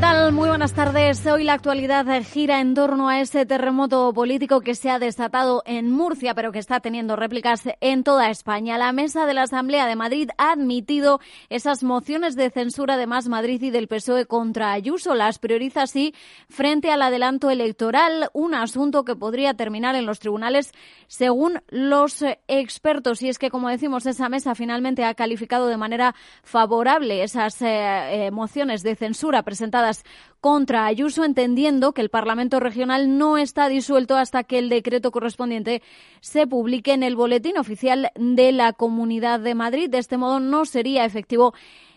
Tal? Muy buenas tardes. Hoy la actualidad gira en torno a ese terremoto político que se ha desatado en Murcia, pero que está teniendo réplicas en toda España. La mesa de la Asamblea de Madrid ha admitido esas mociones de censura de Más Madrid y del PSOE contra Ayuso. Las prioriza así frente al adelanto electoral, un asunto que podría terminar en los tribunales según los expertos. Y es que, como decimos, esa mesa finalmente ha calificado de manera favorable esas eh, eh, mociones de censura presentadas contra Ayuso, entendiendo que el Parlamento Regional no está disuelto hasta que el decreto correspondiente se publique en el Boletín Oficial de la Comunidad de Madrid. De este modo, no sería efectivo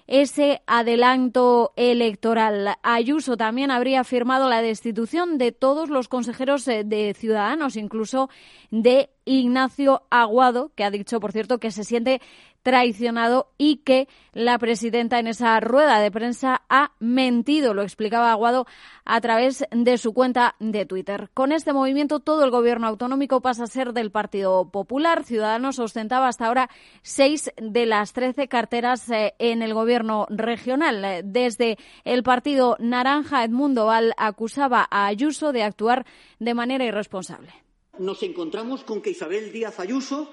ese adelanto electoral. Ayuso también habría firmado la destitución de todos los consejeros eh, de Ciudadanos, incluso de Ignacio Aguado, que ha dicho, por cierto, que se siente traicionado y que la presidenta en esa rueda de prensa ha mentido, lo explicaba Aguado a través de su cuenta de Twitter. Con este movimiento todo el gobierno autonómico pasa a ser del Partido Popular. Ciudadanos ostentaba hasta ahora seis de las trece carteras eh, en el gobierno regional. Desde el Partido Naranja, Edmundo Val acusaba a Ayuso de actuar de manera irresponsable. Nos encontramos con que Isabel Díaz Ayuso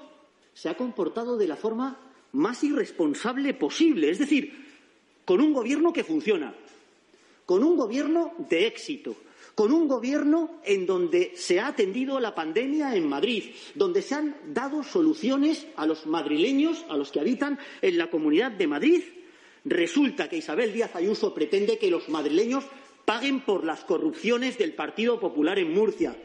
se ha comportado de la forma más irresponsable posible. Es decir, con un gobierno que funciona, con un gobierno de éxito, con un gobierno en donde se ha atendido la pandemia en Madrid, donde se han dado soluciones a los madrileños, a los que habitan en la comunidad de Madrid. Resulta que Isabel Díaz Ayuso pretende que los madrileños paguen por las corrupciones del Partido Popular en Murcia.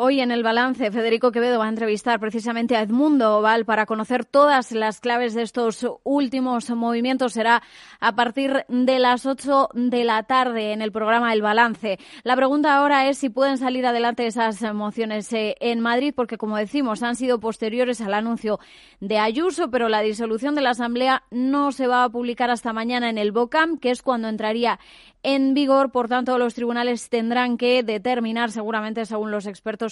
Hoy en el balance, Federico Quevedo va a entrevistar precisamente a Edmundo Oval para conocer todas las claves de estos últimos movimientos. Será a partir de las 8 de la tarde en el programa El Balance. La pregunta ahora es si pueden salir adelante esas mociones eh, en Madrid, porque como decimos, han sido posteriores al anuncio de Ayuso, pero la disolución de la Asamblea no se va a publicar hasta mañana en el BOCAM, que es cuando entraría en vigor. Por tanto, los tribunales tendrán que determinar, seguramente según los expertos,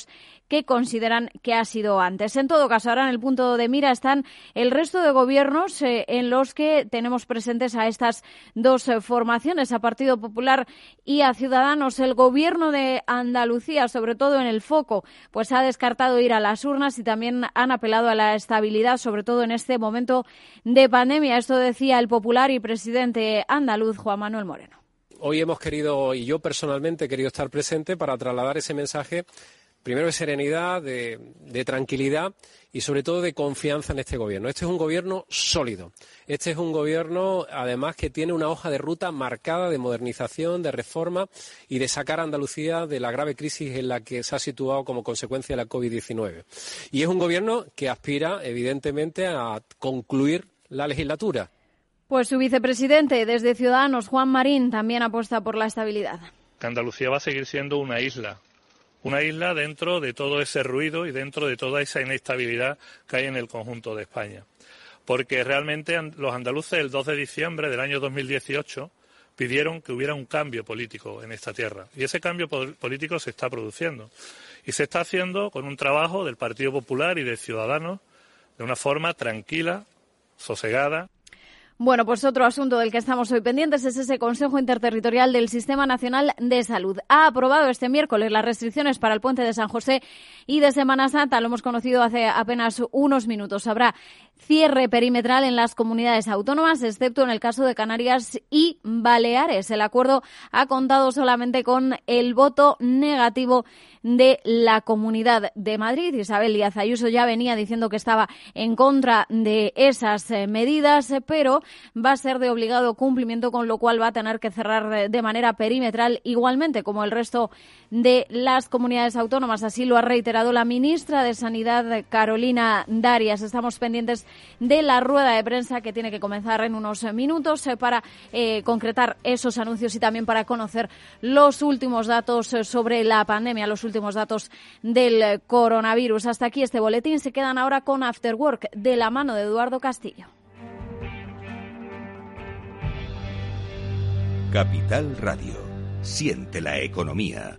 qué consideran que ha sido antes. En todo caso, ahora en el punto de mira están el resto de gobiernos eh, en los que tenemos presentes a estas dos eh, formaciones, a Partido Popular y a Ciudadanos. El gobierno de Andalucía, sobre todo en el foco, pues ha descartado ir a las urnas y también han apelado a la estabilidad, sobre todo en este momento de pandemia. Esto decía el popular y presidente andaluz Juan Manuel Moreno hoy hemos querido, y yo personalmente he querido estar presente para trasladar ese mensaje, primero de serenidad, de, tranquilidad y sobre todo de confianza en este gobierno. Este es un gobierno sólido. Este es un gobierno, además, que tiene una hoja de ruta marcada de modernización, de reforma y de sacar a Andalucía de la grave crisis en la que se ha situado como consecuencia de la COVID-19. Y es un gobierno que aspira, evidentemente, a concluir la legislatura pues su vicepresidente desde Ciudadanos, Juan Marín, también apuesta por la estabilidad. Andalucía va a seguir siendo una isla, una isla dentro de todo ese ruido y dentro de toda esa inestabilidad que hay en el conjunto de España. Porque realmente los andaluces el 2 de diciembre del año 2018 pidieron que hubiera un cambio político en esta tierra. Y ese cambio político se está produciendo. Y se está haciendo con un trabajo del Partido Popular y de Ciudadanos de una forma tranquila, sosegada bueno, pues otro asunto del que estamos hoy pendientes es ese Consejo Interterritorial del Sistema Nacional de Salud. Ha aprobado este miércoles las restricciones para el puente de San José y de Semana Santa. Lo hemos conocido hace apenas unos minutos. Habrá cierre perimetral en las comunidades autónomas, excepto en el caso de Canarias y Baleares. El acuerdo ha contado solamente con el voto negativo de la Comunidad de Madrid. Isabel Díaz Ayuso ya venía diciendo que estaba en contra de esas eh, medidas, pero va a ser de obligado cumplimiento, con lo cual va a tener que cerrar eh, de manera perimetral igualmente como el resto de las comunidades autónomas. Así lo ha reiterado la ministra de Sanidad, Carolina Darias. Estamos pendientes de la rueda de prensa que tiene que comenzar en unos minutos eh, para concretar esos anuncios y también para conocer los últimos datos sobre la pandemia, los últimos datos del coronavirus. Hasta aquí este boletín. Se quedan ahora con After Work de la mano de Eduardo Castillo. Capital Radio. Siente la economía.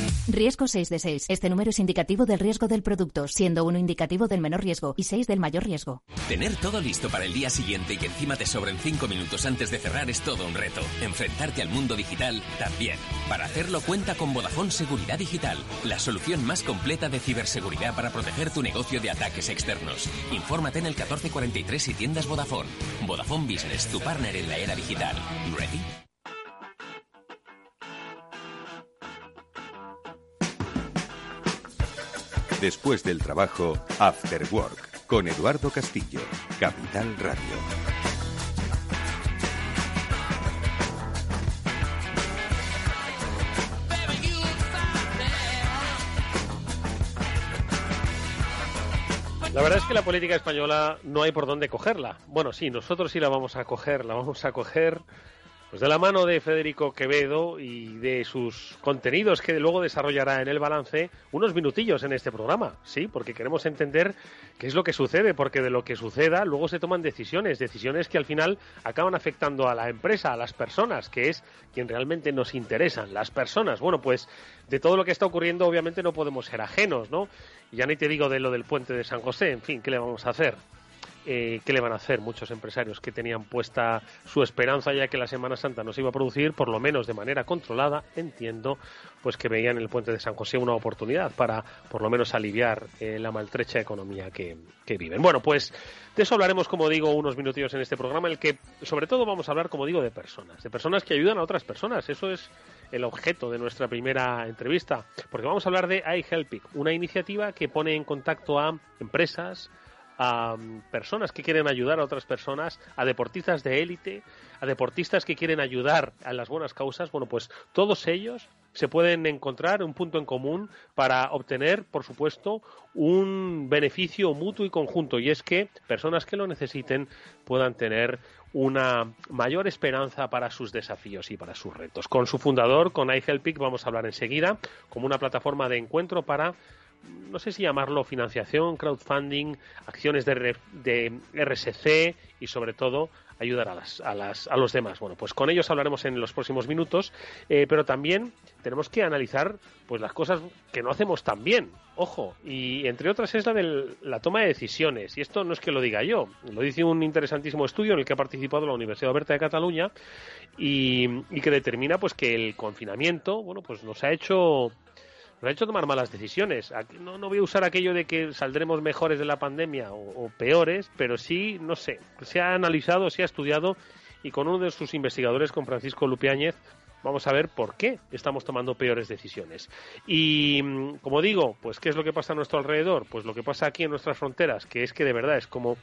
Riesgo 6 de 6. Este número es indicativo del riesgo del producto, siendo uno indicativo del menor riesgo y 6 del mayor riesgo. Tener todo listo para el día siguiente y que encima te sobren 5 minutos antes de cerrar es todo un reto. Enfrentarte al mundo digital también. Para hacerlo cuenta con Vodafone Seguridad Digital, la solución más completa de ciberseguridad para proteger tu negocio de ataques externos. Infórmate en el 1443 y tiendas Vodafone. Vodafone Business, tu partner en la era digital. ¿Ready? Después del trabajo, After Work, con Eduardo Castillo, Capital Radio. La verdad es que la política española no hay por dónde cogerla. Bueno, sí, nosotros sí la vamos a coger, la vamos a coger pues de la mano de Federico Quevedo y de sus contenidos que luego desarrollará en el balance unos minutillos en este programa, sí, porque queremos entender qué es lo que sucede, porque de lo que suceda luego se toman decisiones, decisiones que al final acaban afectando a la empresa, a las personas, que es quien realmente nos interesan, las personas. Bueno, pues de todo lo que está ocurriendo obviamente no podemos ser ajenos, ¿no? Y ya ni te digo de lo del puente de San José, en fin, ¿qué le vamos a hacer? Eh, qué le van a hacer muchos empresarios que tenían puesta su esperanza ya que la Semana Santa no se iba a producir, por lo menos de manera controlada, entiendo, pues que veían en el puente de San José una oportunidad para por lo menos aliviar eh, la maltrecha economía que, que, viven. Bueno, pues de eso hablaremos, como digo, unos minutillos en este programa, en el que sobre todo vamos a hablar, como digo, de personas, de personas que ayudan a otras personas. Eso es el objeto de nuestra primera entrevista, porque vamos a hablar de iHelpic, una iniciativa que pone en contacto a empresas, a personas que quieren ayudar a otras personas, a deportistas de élite, a deportistas que quieren ayudar a las buenas causas, bueno, pues todos ellos se pueden encontrar un punto en común para obtener, por supuesto, un beneficio mutuo y conjunto, y es que personas que lo necesiten puedan tener una mayor esperanza para sus desafíos y para sus retos. Con su fundador, con iHelpic, vamos a hablar enseguida como una plataforma de encuentro para no sé si llamarlo financiación, crowdfunding, acciones de, de RSC y sobre todo ayudar a, las, a, las, a, los demás. Bueno, pues con ellos hablaremos en los próximos minutos, eh, pero también tenemos que analizar pues las cosas que no hacemos tan bien, ojo, y entre otras es la de la toma de decisiones, y esto no es que lo diga yo, lo dice un interesantísimo estudio en el que ha participado la Universidad Oberta de Cataluña y, y que determina pues que el confinamiento, bueno, pues nos ha hecho nos ha hecho tomar malas decisiones. No, no voy a usar aquello de que saldremos mejores de la pandemia o, peores, pero sí, no sé, se ha analizado, se ha estudiado y con uno de sus investigadores, con Francisco Lupiáñez, vamos a ver por qué estamos tomando peores decisiones. Y mm, como digo, pues qué es lo que pasa a nuestro alrededor, pues lo que pasa aquí en nuestras fronteras, que es que de verdad es como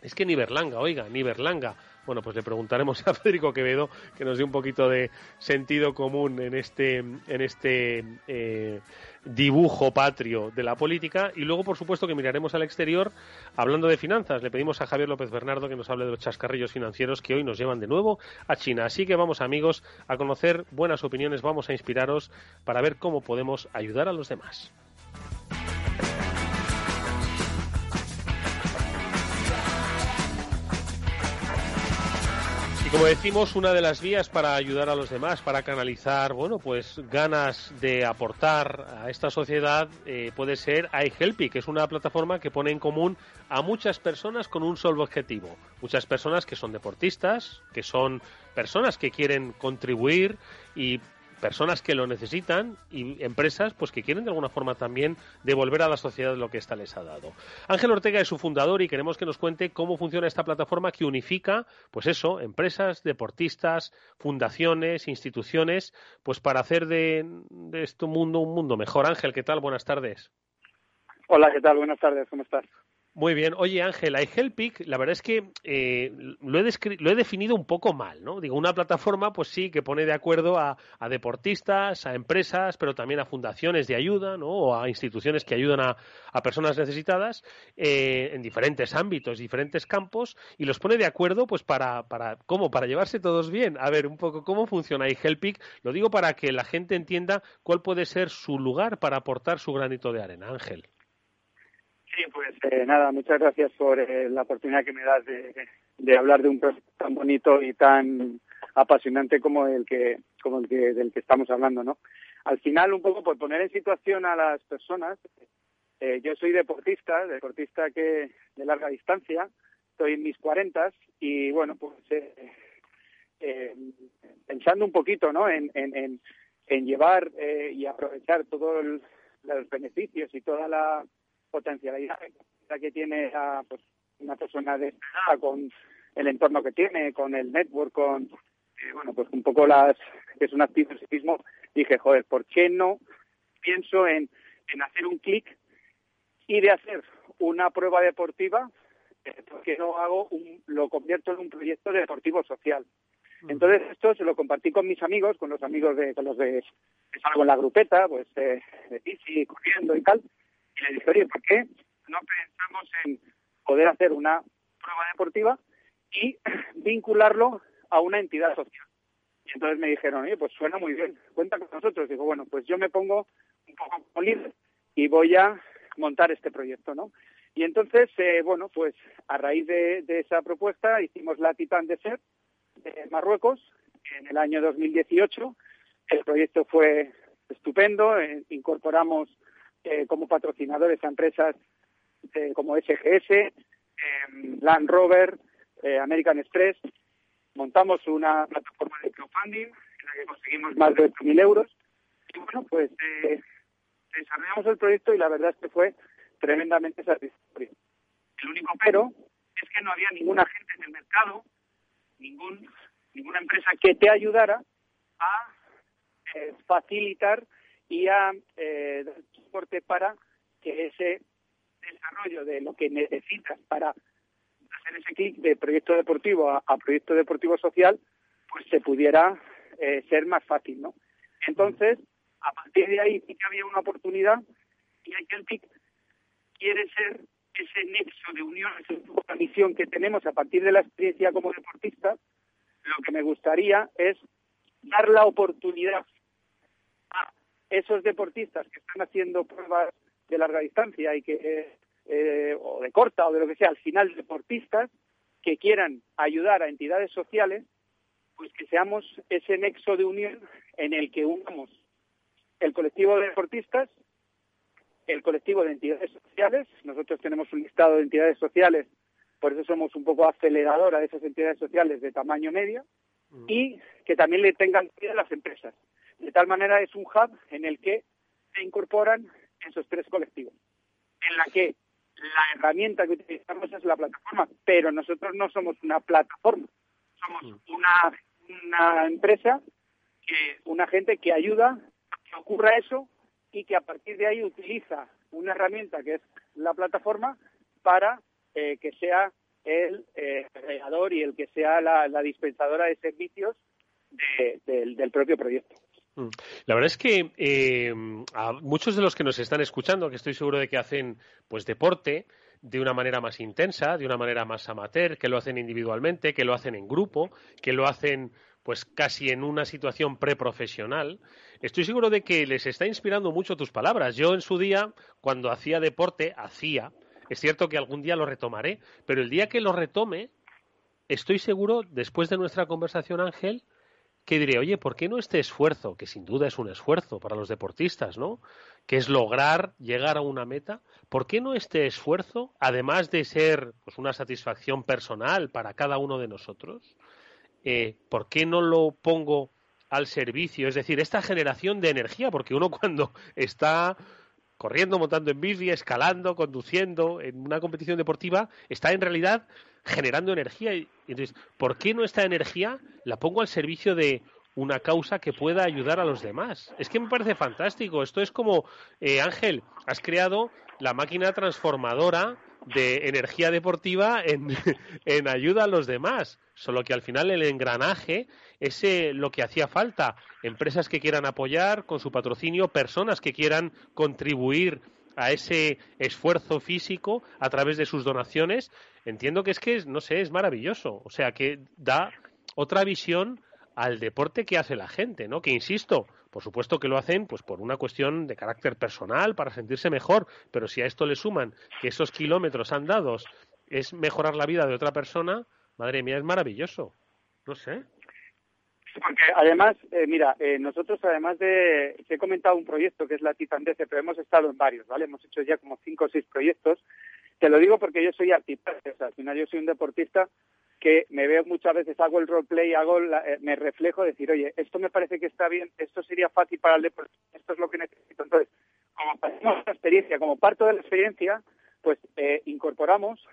es que ni Berlanga, oiga, ni Berlanga bueno, pues le preguntaremos a Federico Quevedo que nos dé un poquito de sentido común en este, en este eh, dibujo patrio de la política. Y luego, por supuesto, que miraremos al exterior hablando de finanzas. Le pedimos a Javier López Bernardo que nos hable de los chascarrillos financieros que hoy nos llevan de nuevo a China. Así que vamos, amigos, a conocer buenas opiniones, vamos a inspiraros para ver cómo podemos ayudar a los demás. Como decimos, una de las vías para ayudar a los demás, para canalizar, bueno, pues ganas de aportar a esta sociedad, eh, puede ser iHelpy, que es una plataforma que pone en común a muchas personas con un solo objetivo. Muchas personas que son deportistas, que son personas que quieren contribuir y personas que lo necesitan y empresas pues que quieren de alguna forma también devolver a la sociedad lo que ésta les ha dado. Ángel Ortega es su fundador y queremos que nos cuente cómo funciona esta plataforma que unifica pues eso, empresas, deportistas, fundaciones, instituciones, pues para hacer de, de este mundo un mundo mejor. Ángel, ¿qué tal? Buenas tardes. Hola, ¿qué tal? Buenas tardes, ¿cómo estás? Muy bien. Oye, Ángel, iHelpic, la verdad es que eh, lo, he lo, he definido un poco mal, ¿no? Digo, una plataforma, pues sí, que pone de acuerdo a, deportistas, a empresas, pero también a fundaciones de ayuda, ¿no? O a instituciones que ayudan a, personas necesitadas eh, en diferentes ámbitos, diferentes campos, y los pone de acuerdo, pues para, para, ¿cómo? Para llevarse todos bien. A ver, un poco, ¿cómo funciona iHelpic? Lo digo para que la gente entienda cuál puede ser su lugar para aportar su granito de arena. Ángel. Sí, pues eh, nada, muchas gracias por eh, la oportunidad que me das de, hablar de un proyecto tan bonito y tan apasionante como el que como el que del que estamos hablando, ¿no? Al final, un poco por poner en situación a las personas, eh, yo soy deportista, deportista que de larga distancia, estoy en mis cuarentas y bueno, pues pensando un poquito, ¿no? En, en, en, llevar y aprovechar todos los beneficios y toda la potencialidad que tiene a, pues, una persona de con el entorno que tiene, con el network, con, eh, bueno, pues un poco las, que es un activo en sí mismo, dije, joder, ¿por qué no pienso en, en hacer un clic y de hacer una prueba deportiva, eh, ¿por qué no hago un, lo convierto en un proyecto deportivo social? Entonces esto se lo compartí con mis amigos, con los amigos de, con los de que salgo en la grupeta, pues eh, de bici, corriendo y tal, y le dije, oye, ¿por qué no pensamos en poder hacer una prueba deportiva y vincularlo a una entidad social? Y entonces me dijeron, oye, pues suena muy bien, cuenta con nosotros. Digo, bueno, pues yo me pongo un poco como líder y voy a montar este proyecto, ¿no? Y entonces, eh, bueno, pues a raíz de, esa propuesta hicimos la Titán de Ser de Marruecos en el año 2018. El proyecto fue estupendo, eh, incorporamos eh, como patrocinadores a empresas eh, como SGS, em, Land Rover, eh, American Express. Montamos una plataforma de crowdfunding en la que conseguimos más de 8.000 euros. Y bueno, pues desarrollamos el proyecto y la verdad es que fue tremendamente satisfactorio. El único pero es que no había ninguna gente en el mercado, ningún, ninguna empresa que te ayudara a facilitar y a eh, soporte para que ese desarrollo de lo que necesitas para hacer ese clic de proyecto deportivo a, proyecto deportivo social, pues se pudiera eh, ser más fácil, ¿no? Entonces, a partir de ahí sí que había una oportunidad y TIC quiere ser ese nexo de unión, esa misión que tenemos a partir de la experiencia como deportista, lo que me gustaría es dar la oportunidad esos deportistas que están haciendo pruebas de larga distancia y que eh, o de corta o de lo que sea, al final deportistas que quieran ayudar a entidades sociales, pues que seamos ese nexo de unión en el que unamos el colectivo de deportistas, el colectivo de entidades sociales, nosotros tenemos un listado de entidades sociales, por eso somos un poco aceleradora de esas entidades sociales de tamaño medio, mm. y que también le tengan a las empresas. De tal manera es un hub en el que se incorporan esos tres colectivos, en la que la herramienta que utilizamos es la plataforma, pero nosotros no somos una plataforma, somos mm. una, una empresa, que una gente que ayuda a que ocurra eso y que a partir de ahí utiliza una herramienta que es la plataforma para eh, que sea el eh, creador y el que sea la, dispensadora de servicios del propio proyecto. Mm. La verdad es que eh, a muchos de los que nos están escuchando, que estoy seguro de que hacen pues deporte de una manera más intensa, de una manera más amateur, que lo hacen individualmente, que lo hacen en grupo, que lo hacen pues casi en una situación preprofesional, estoy seguro de que les está inspirando mucho tus palabras. Yo en su día, cuando hacía deporte, hacía, es cierto que algún día lo retomaré, pero el día que lo retome, estoy seguro, después de nuestra conversación, Ángel, que diré, oye, ¿por qué no este esfuerzo, que sin duda es un esfuerzo para los deportistas, ¿no? Que es lograr llegar a una meta, ¿por qué no este esfuerzo, además de ser pues, una satisfacción personal para cada uno de nosotros, eh, ¿por qué no lo pongo al servicio? Es decir, esta generación de energía, porque uno cuando está corriendo, montando en bici, escalando, conduciendo en una competición deportiva, está en realidad generando energía. Y, entonces, ¿por qué no esta energía la pongo al servicio de una causa que pueda ayudar a los demás? Es que me parece fantástico. Esto es como, eh, Ángel, has creado la máquina transformadora de energía deportiva en, en ayuda a los demás. Solo que al final el engranaje es lo que hacía falta. Empresas que quieran apoyar con su patrocinio, personas que quieran contribuir a ese esfuerzo físico a través de sus donaciones, entiendo que es que, no sé, es maravilloso. O sea, que da otra visión al deporte que hace la gente, ¿no? Que insisto, por supuesto que lo hacen pues por una cuestión de carácter personal, para sentirse mejor, pero si a esto le suman que esos kilómetros andados es mejorar la vida de otra persona, madre mía, es maravilloso. No sé. Porque además, eh, mira, eh, nosotros además de, he comentado un proyecto que es la Titandece, pero hemos estado en varios, ¿vale? Hemos hecho ya como cinco o seis proyectos. Te lo digo porque yo soy artista, o sea, al final yo soy un deportista que me veo muchas veces, hago el roleplay, hago eh, me reflejo, decir, oye, esto me parece que está bien, esto sería fácil para el deporte, esto es lo que necesito. Entonces, como pasamos la experiencia, como parte de la experiencia, pues incorporamos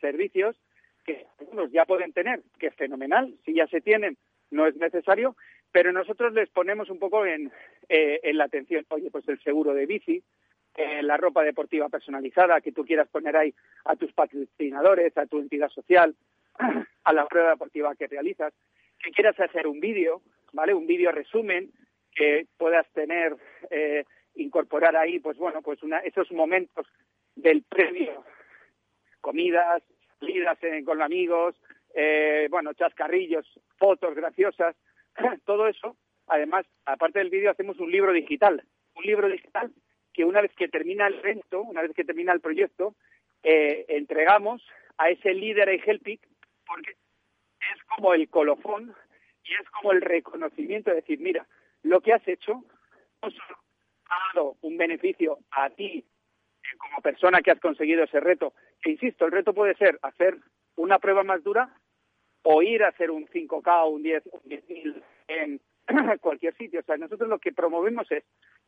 servicios que algunos ya pueden tener, que es fenomenal, si ya se tienen, no es necesario, pero nosotros les ponemos un poco en, eh, en la atención, oye, pues el seguro de bici, eh, la ropa deportiva personalizada que tú quieras poner ahí a tus patrocinadores, a tu entidad social, a la prueba deportiva que realizas, que quieras hacer un vídeo, ¿vale? Un vídeo resumen que puedas tener, eh, incorporar ahí, pues bueno, pues una, esos momentos del previo, comidas, salidas con amigos, eh, bueno, chascarrillos, fotos graciosas, todo eso. Además, aparte del vídeo, hacemos un libro digital. Un libro digital que una vez que termina el evento, una vez que termina el proyecto, eh, entregamos a ese líder y Helpic, porque es como el colofón y es como el reconocimiento de decir, mira, lo que has hecho no solo ha dado un beneficio a ti eh, como persona que has conseguido ese reto, que insisto, el reto puede ser hacer una prueba más dura o ir a hacer un 5K o un 10 un 10.000 en cualquier sitio. O sea, nosotros lo que promovemos es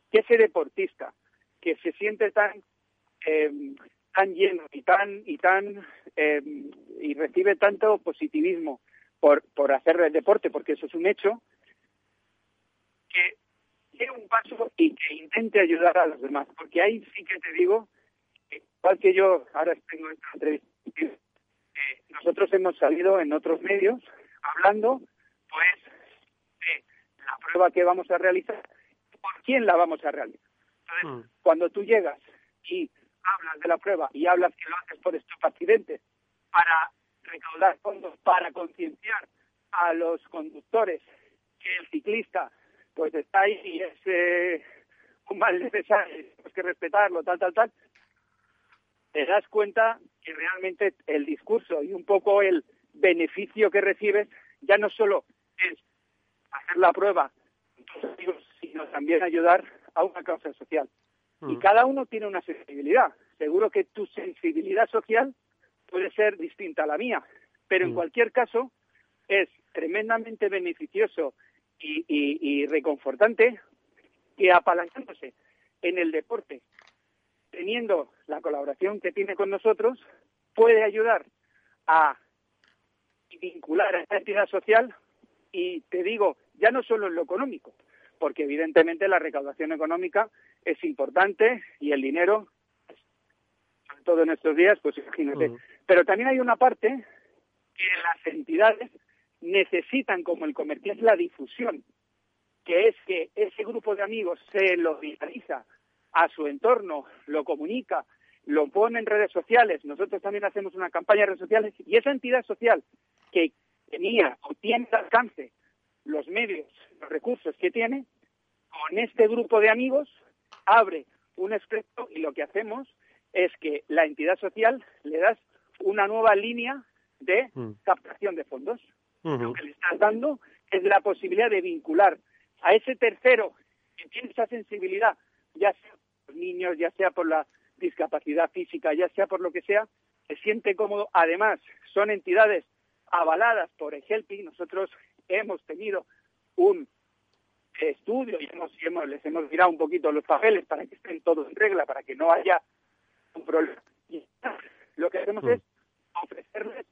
que ese deportista que se siente tan eh, tan lleno y tan y tan eh, y recibe tanto positivismo por por hacer el deporte, porque eso es un hecho, que dé un paso y que intente ayudar a los demás, porque ahí sí que te digo, igual que yo ahora tengo esta entrevista nosotros hemos salido en otros medios hablando, pues, de la prueba que vamos a realizar, por quién la vamos a realizar. Entonces, mm. cuando tú llegas y hablas de la prueba y hablas que lo haces por estos accidentes para recaudar fondos, para concienciar a los conductores que el ciclista pues está ahí y es eh, un mal necesario, tenemos que respetarlo, tal, tal, tal, te das cuenta que realmente el discurso y un poco el beneficio que recibes ya no solo es hacer la prueba, sino también ayudar a una causa social. Y mm. cada uno tiene una sensibilidad. Seguro que tu sensibilidad social puede ser distinta a la mía, pero en mm. cualquier caso es tremendamente beneficioso y, y reconfortante que apalancándose en el deporte teniendo la colaboración que tiene con nosotros, puede ayudar a vincular a esta entidad social y te digo, ya no solo en lo económico, porque evidentemente la recaudación económica es importante y el dinero, sobre todo en estos días, pues imagínate. Pero también hay una parte que las entidades necesitan como el comercio, es la difusión, que es que ese grupo de amigos se lo viraliza a su entorno, lo comunica, lo pone en redes sociales. Nosotros también hacemos una campaña en redes sociales y esa entidad social que tenía o tiene alcance los medios, los recursos que tiene, con este grupo de amigos abre un espectro y lo que hacemos es que la entidad social le das una nueva línea de mm. captación de fondos. Lo que le estás dando es la posibilidad de vincular a ese tercero que tiene esa sensibilidad, ya sea niños, ya sea por la discapacidad física, ya sea por lo que sea, se siente cómodo. Además, son entidades avaladas por el Nosotros hemos tenido un estudio y hemos, hemos, les hemos mirado un poquito los papeles para que estén todos en regla, para que no haya un problema. Y lo que hacemos mm. es ofrecerles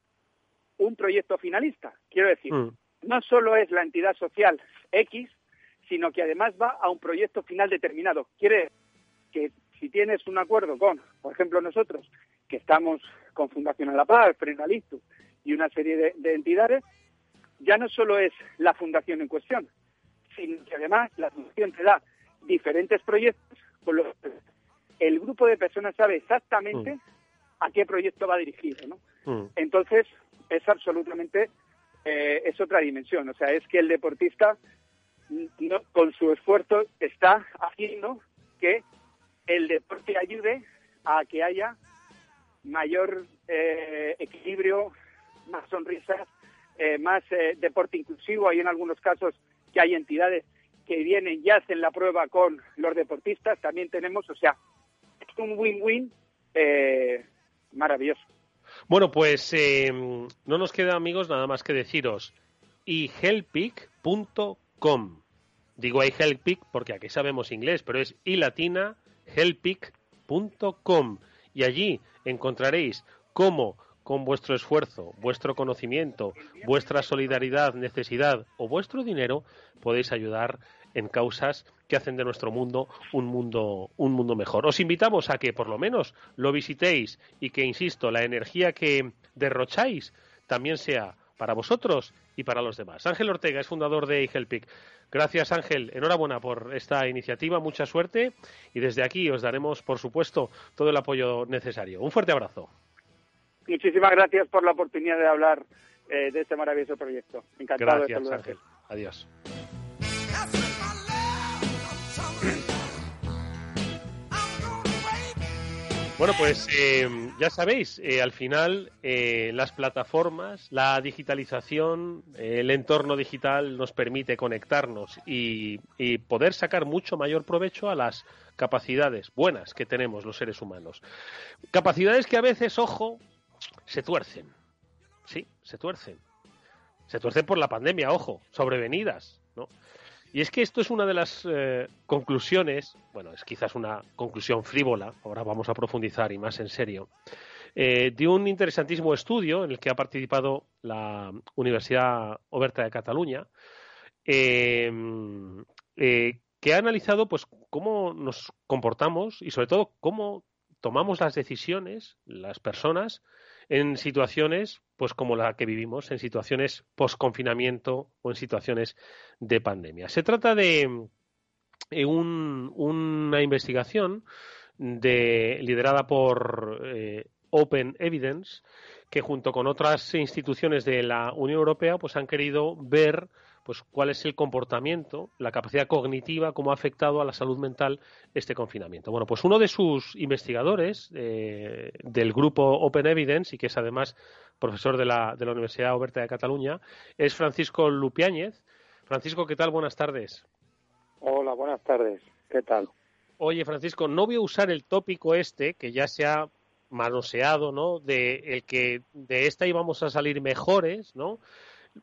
un proyecto finalista. Quiero decir, mm. no solo es la entidad social X, sino que además va a un proyecto final determinado. Quiere que si tienes un acuerdo con, por ejemplo, nosotros, que estamos con Fundación La Paz, Frenalito y una serie de, de entidades, ya no solo es la fundación en cuestión, sino que además la fundación te da diferentes proyectos con los que el grupo de personas sabe exactamente Mm. a qué proyecto va dirigido, ¿no? Mm. Entonces, es absolutamente, eh, es otra dimensión. O sea, es que el deportista, no- con su esfuerzo, está haciendo que el deporte ayude a que haya mayor eh, equilibrio, más sonrisas, eh, más eh, deporte inclusivo. Hay en algunos casos que hay entidades que vienen y hacen la prueba con los deportistas. También tenemos, o sea, es un win-win eh, maravilloso. Bueno, pues no nos queda, amigos, nada más que deciros ihelpic.com. Digo ihelpic porque aquí sabemos inglés, pero es ilatina helpic.com. Y allí encontraréis cómo con vuestro esfuerzo, vuestro conocimiento, vuestra solidaridad, necesidad o vuestro dinero podéis ayudar en causas que hacen de nuestro mundo un mundo un mundo mejor. Os invitamos a que por lo menos lo visitéis y que insisto, la energía que derrocháis también sea para vosotros y para los demás. Ángel Ortega es fundador de Helpic. Gracias Ángel, enhorabuena por esta iniciativa, mucha suerte y desde aquí os daremos por supuesto todo el apoyo necesario. Un fuerte abrazo. Muchísimas gracias por la oportunidad de hablar eh, de este maravilloso proyecto. Encantado de Gracias saludarte. Ángel. Adiós. Bueno, pues eh, ya sabéis, eh, al final eh, las plataformas, la digitalización, eh, el entorno digital nos permite conectarnos y, y poder sacar mucho mayor provecho a las capacidades buenas que tenemos los seres humanos. Capacidades que a veces, ojo, se tuercen. Sí, se tuercen. Se tuercen por la pandemia, ojo, sobrevenidas, ¿no? Y es que esto es una de las eh, conclusiones, bueno, es quizás una conclusión frívola, ahora vamos a profundizar y más en serio, eh, de un interesantísimo estudio en el que ha participado la Universidad Oberta de Cataluña, eh, eh, que ha analizado pues cómo nos comportamos y sobre todo cómo tomamos las decisiones, las personas, en situaciones pues como la que vivimos, en situaciones post-confinamiento o en situaciones de pandemia. Se trata de eh, un- una investigación de, liderada por eh, Open Evidence que junto con otras instituciones de la Unión Europea pues han querido ver pues cuál es el comportamiento, la capacidad cognitiva, cómo ha afectado a la salud mental este confinamiento. Bueno, pues uno de sus investigadores eh, del grupo Open Evidence y que es además profesor de la, de la Universidad Oberta de Cataluña es Francisco Lupiáñez. Francisco, ¿qué tal? Buenas tardes. Hola, buenas tardes. ¿Qué tal? Oye, Francisco, no voy a usar el tópico este que ya se ha manoseado, ¿no? De el que de esta íbamos a salir mejores, ¿no?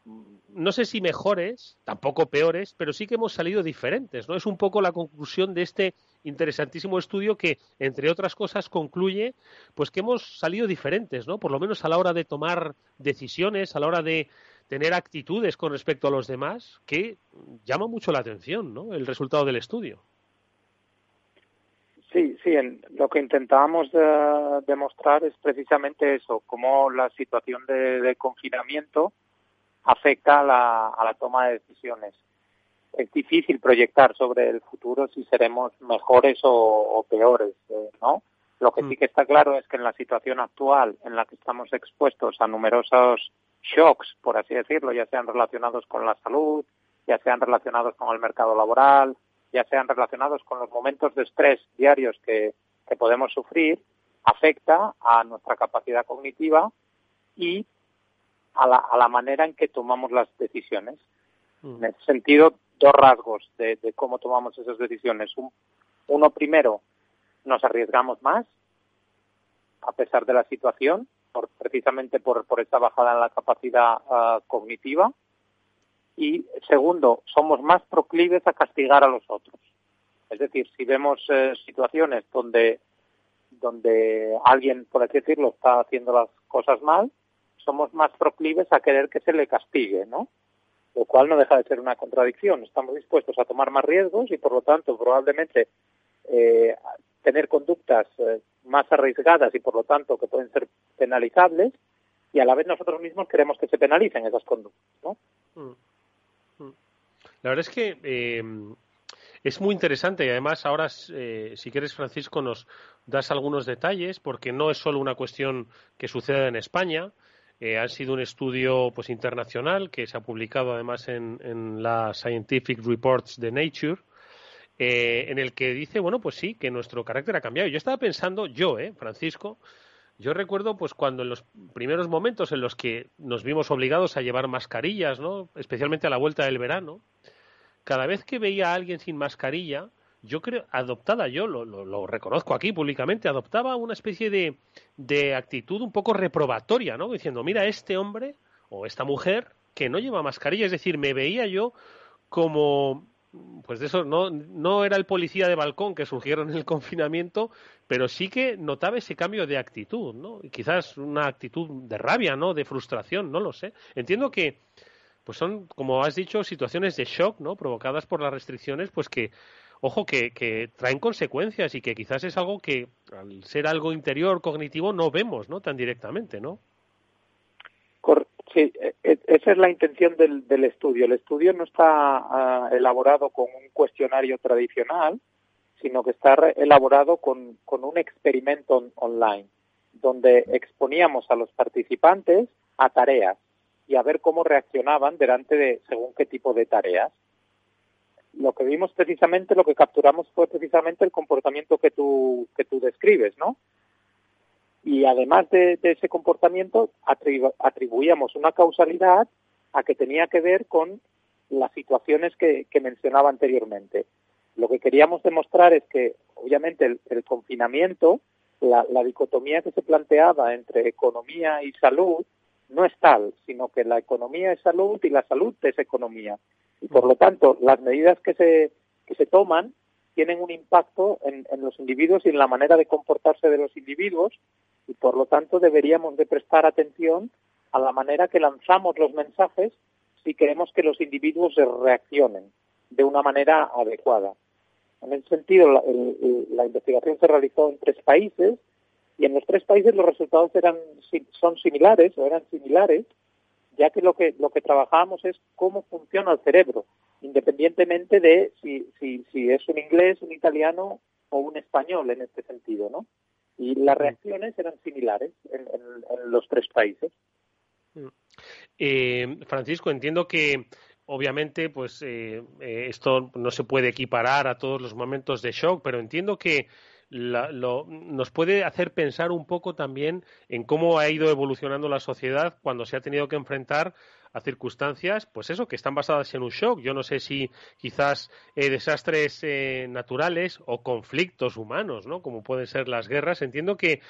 No sé si mejores, tampoco peores, pero sí que hemos salido diferentes, ¿no? Es un poco la conclusión de este interesantísimo estudio que, entre otras cosas, concluye pues que hemos salido diferentes, ¿no? Por lo menos a la hora de tomar decisiones, a la hora de tener actitudes con respecto a los demás, que llama mucho la atención, ¿no? El resultado del estudio. Sí, sí, en, lo que intentábamos demostrar es precisamente eso, cómo la situación de confinamiento afecta a la, a la toma de decisiones. Es difícil proyectar sobre el futuro si seremos mejores o, o peores, eh, ¿no? Lo que sí que está claro es que en la situación actual, en la que estamos expuestos a numerosos shocks, por así decirlo, ya sean relacionados con la salud, ya sean relacionados con el mercado laboral, ya sean relacionados con los momentos de estrés diarios que, que podemos sufrir, afecta a nuestra capacidad cognitiva y a la, a la manera en que tomamos las decisiones. En ese sentido, dos rasgos de, de cómo tomamos esas decisiones. Un- uno primero, nos arriesgamos más a pesar de la situación, por, precisamente por, por esta bajada en la capacidad ah, cognitiva. Y segundo, somos más proclives a castigar a los otros. Es decir, si vemos eh, situaciones donde, donde alguien, por así decirlo, está haciendo las cosas mal, somos más proclives a querer que se le castigue, ¿no? Lo cual no deja de ser una contradicción. Estamos dispuestos a tomar más riesgos y, por lo tanto, probablemente eh, tener conductas eh, más arriesgadas y por lo tanto que pueden ser penalizables y a la vez nosotros mismos queremos que se penalicen esas conductas, ¿no? Mm. Mm. La verdad es que eh, es muy interesante y además ahora, eh, si quieres, Francisco, nos das algunos detalles porque no es solo una cuestión que sucede en España. Eh, ha sido un estudio pues internacional que se ha publicado además en, en la Scientific Reports de Nature eh, en el que dice, bueno, pues sí, que nuestro carácter ha cambiado. Yo estaba pensando, yo, eh, Francisco, yo recuerdo pues cuando en los primeros momentos en los que nos vimos obligados a llevar mascarillas, ¿no? Especialmente a la vuelta del verano, cada vez que veía a alguien sin mascarilla, yo creo, adoptada, yo lo, lo, reconozco aquí públicamente, adoptaba una especie de, de actitud un poco reprobatoria, ¿no? Diciendo, mira, este hombre o esta mujer que no lleva mascarilla, es decir, me veía yo como pues de eso no, no era el policía de balcón que surgieron en el confinamiento, pero sí que notaba ese cambio de actitud, ¿no? Y quizás una actitud de rabia, ¿no? De frustración, no lo sé. Entiendo que pues son, como has dicho, situaciones de shock, ¿no? Provocadas por las restricciones, pues que, ojo, que, que traen consecuencias y que quizás es algo que, al ser algo interior, cognitivo, no vemos, ¿no? Tan directamente, ¿no? Sí, e, e, esa es la intención del, del estudio. El estudio no está ah, elaborado con un cuestionario tradicional, sino que está elaborado con, con un experimento online, donde exponíamos a los participantes a tareas y a ver cómo reaccionaban delante de según qué tipo de tareas. Lo que vimos precisamente, lo que capturamos fue precisamente el comportamiento que tú, que tú describes, ¿no? y además de, ese comportamiento atribuíamos una causalidad a que tenía que ver con las situaciones que, mencionaba anteriormente. Lo que queríamos demostrar es que, obviamente, el, confinamiento, la, dicotomía que se planteaba entre economía y salud, no es tal, sino que la economía es salud y la salud es economía. Y por lo tanto, las medidas que se, que se toman tienen un impacto en, en los individuos y en la manera de comportarse de los individuos y por lo tanto deberíamos de prestar atención a la manera que lanzamos los mensajes si queremos que los individuos reaccionen de una manera adecuada. En ese sentido, la, investigación se realizó en tres países y en los tres países los resultados eran son similares o eran similares, ya que lo que lo que trabajamos es cómo funciona el cerebro, independientemente de si, si, si es un inglés, un italiano o un español en este sentido, ¿no? y las reacciones eran similares en, los tres países. Mm. Eh, Francisco, entiendo que obviamente pues eh, eh, esto no se puede equiparar a todos los momentos de shock, pero entiendo que nos puede hacer pensar un poco también en cómo ha ido evolucionando la sociedad cuando se ha tenido que enfrentar a circunstancias, pues eso, que están basadas en un shock. Yo no sé si quizás eh, desastres eh, naturales o conflictos humanos, ¿no? Como pueden ser las guerras. Entiendo que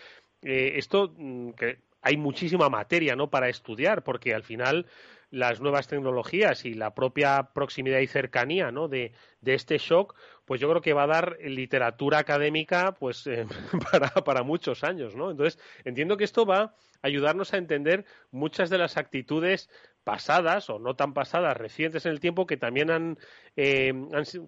eh, esto, mm, que hay muchísima materia, ¿no? Para estudiar, porque al final las nuevas tecnologías y la propia proximidad y cercanía ¿no? de, este shock, pues yo creo que va a dar literatura académica pues para, para, muchos años, ¿no? Entonces, entiendo que esto va a ayudarnos a entender muchas de las actitudes pasadas o no tan pasadas, recientes en el tiempo, que también han, eh,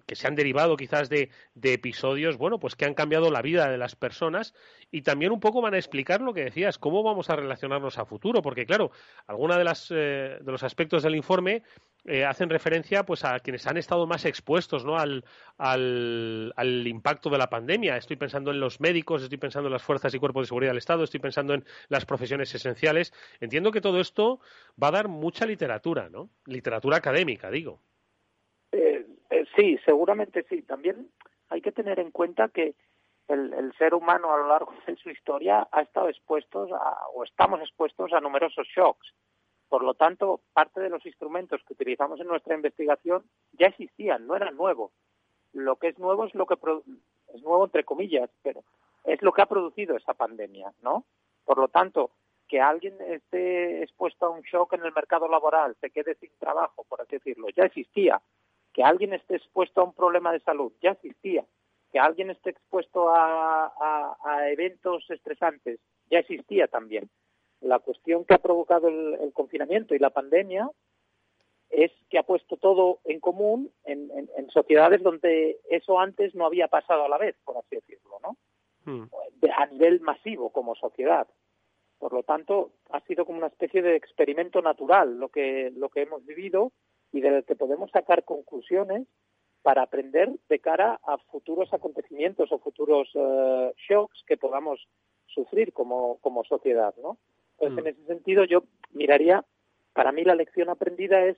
que se han derivado quizás de, de, episodios, bueno, pues que han cambiado la vida de las personas y también un poco van a explicar lo que decías, cómo vamos a relacionarnos a futuro, porque claro, algunos de, las, eh, de los aspectos del informe eh, hacen referencia pues a quienes han estado más expuestos ¿no? al, al, al, impacto de la pandemia. Estoy pensando en los médicos, estoy pensando en las fuerzas y cuerpos de seguridad del Estado, estoy pensando en las profesiones esenciales. Entiendo que todo esto va a dar mucha literatura, ¿no? Literatura académica, digo. Eh, eh, sí, seguramente sí. También hay que tener en cuenta que el, ser humano a lo largo de su historia ha estado expuesto o estamos expuestos a numerosos shocks por lo tanto, parte de los instrumentos que utilizamos en nuestra investigación ya existían, no eran nuevos. Lo que es nuevo es lo que es nuevo entre comillas, pero es lo que ha producido esa pandemia, ¿no? Por lo tanto, que alguien esté expuesto a un shock en el mercado laboral, se quede sin trabajo, por así decirlo, ya existía. Que alguien esté expuesto a un problema de salud, ya existía. Que alguien esté expuesto a eventos estresantes, ya existía también la cuestión que ha provocado el, confinamiento y la pandemia es que ha puesto todo en común en, sociedades donde eso antes no había pasado a la vez, por así decirlo, ¿no? hmm. a nivel masivo como sociedad. Por lo tanto, ha sido como una especie de experimento natural lo que, lo que hemos vivido y del que podemos sacar conclusiones para aprender de cara a futuros acontecimientos o futuros eh, shocks que podamos sufrir como, como sociedad, ¿no? Entonces, mm. en ese sentido, yo miraría, para mí la lección aprendida es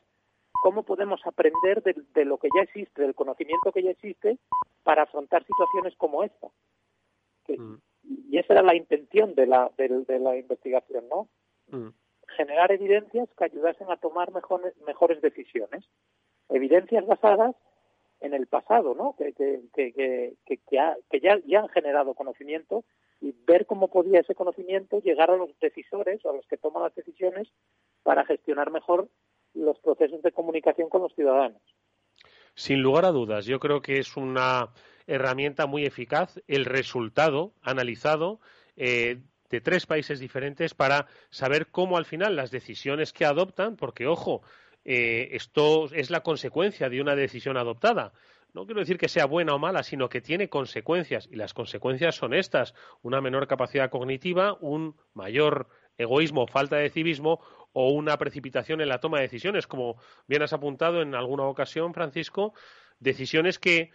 cómo podemos aprender de, lo que ya existe, del conocimiento que ya existe, para afrontar situaciones como esta. Mm. Y esa era la intención de la, de, la investigación, ¿no? Mm. Generar evidencias que ayudasen a tomar mejores, mejores decisiones. Evidencias basadas en el pasado, ¿no? Que, que, que, que, que ya, ya han generado conocimiento y ver cómo podía ese conocimiento llegar a los decisores o a los que toman las decisiones para gestionar mejor los procesos de comunicación con los ciudadanos. Sin lugar a dudas, yo creo que es una herramienta muy eficaz el resultado analizado eh, de tres países diferentes para saber cómo al final las decisiones que adoptan, porque ojo, eh, esto es la consecuencia de una decisión adoptada. No quiero decir que sea buena o mala, sino que tiene consecuencias. Y las consecuencias son estas. Una menor capacidad cognitiva, un mayor egoísmo, falta de civismo o una precipitación en la toma de decisiones. Como bien has apuntado en alguna ocasión, Francisco, decisiones que,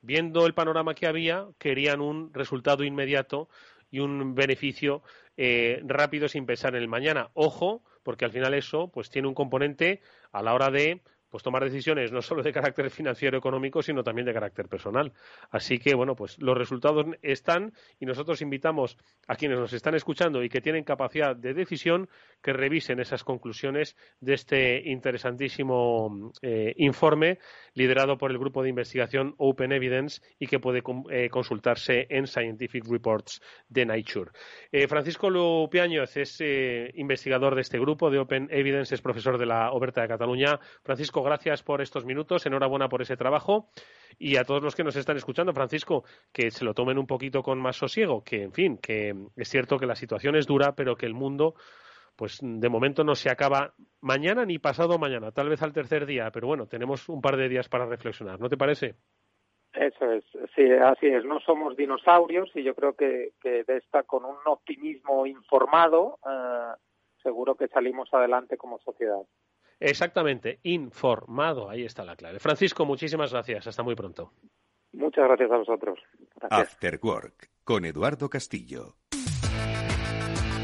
viendo el panorama que había, querían un resultado inmediato y un beneficio eh, rápido sin pensar en el mañana. Ojo, porque al final eso pues tiene un componente a la hora de pues tomar decisiones no solo de carácter financiero económico, sino también de carácter personal. Así que, bueno, pues los resultados están y nosotros invitamos a quienes nos están escuchando y que tienen capacidad de decisión que revisen esas conclusiones de este interesantísimo eh, informe liderado por el grupo de investigación Open Evidence y que puede eh, consultarse en Scientific Reports de Nature. Eh, Francisco Lupiáñez es investigador de este grupo de Open Evidence, es profesor de la Oberta de Cataluña. Francisco, gracias por estos minutos, enhorabuena por ese trabajo y a todos los que nos están escuchando, Francisco, que se lo tomen un poquito con más sosiego, que en fin, que es cierto que la situación es dura, pero que el mundo pues de momento no se acaba mañana ni pasado mañana, tal vez al tercer día, pero bueno, tenemos un par de días para reflexionar, ¿no te parece? Eso es, sí, así es. No somos dinosaurios y yo creo que, que de esta, con un optimismo informado, eh, seguro que salimos adelante como sociedad. Exactamente, informado. Ahí está la clave. Francisco, muchísimas gracias. Hasta muy pronto. Muchas gracias a vosotros. After Work con Eduardo Castillo.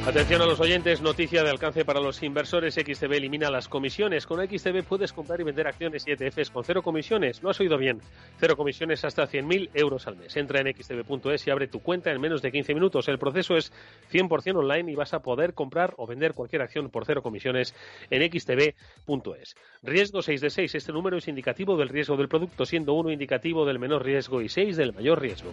Atención a los oyentes, noticia de alcance para los inversores. XTB elimina las comisiones. Con XTB puedes comprar y vender acciones y ETFs con cero comisiones. No has oído bien. Cero comisiones hasta 100.000 euros al mes. Entra en xtb.es y abre tu cuenta en menos de 15 minutos. El proceso es 100% online y vas a poder comprar o vender cualquier acción por cero comisiones en xtb.es. Riesgo 6 de 6. Este número es indicativo del riesgo del producto, siendo uno indicativo del menor riesgo y 6 del mayor riesgo.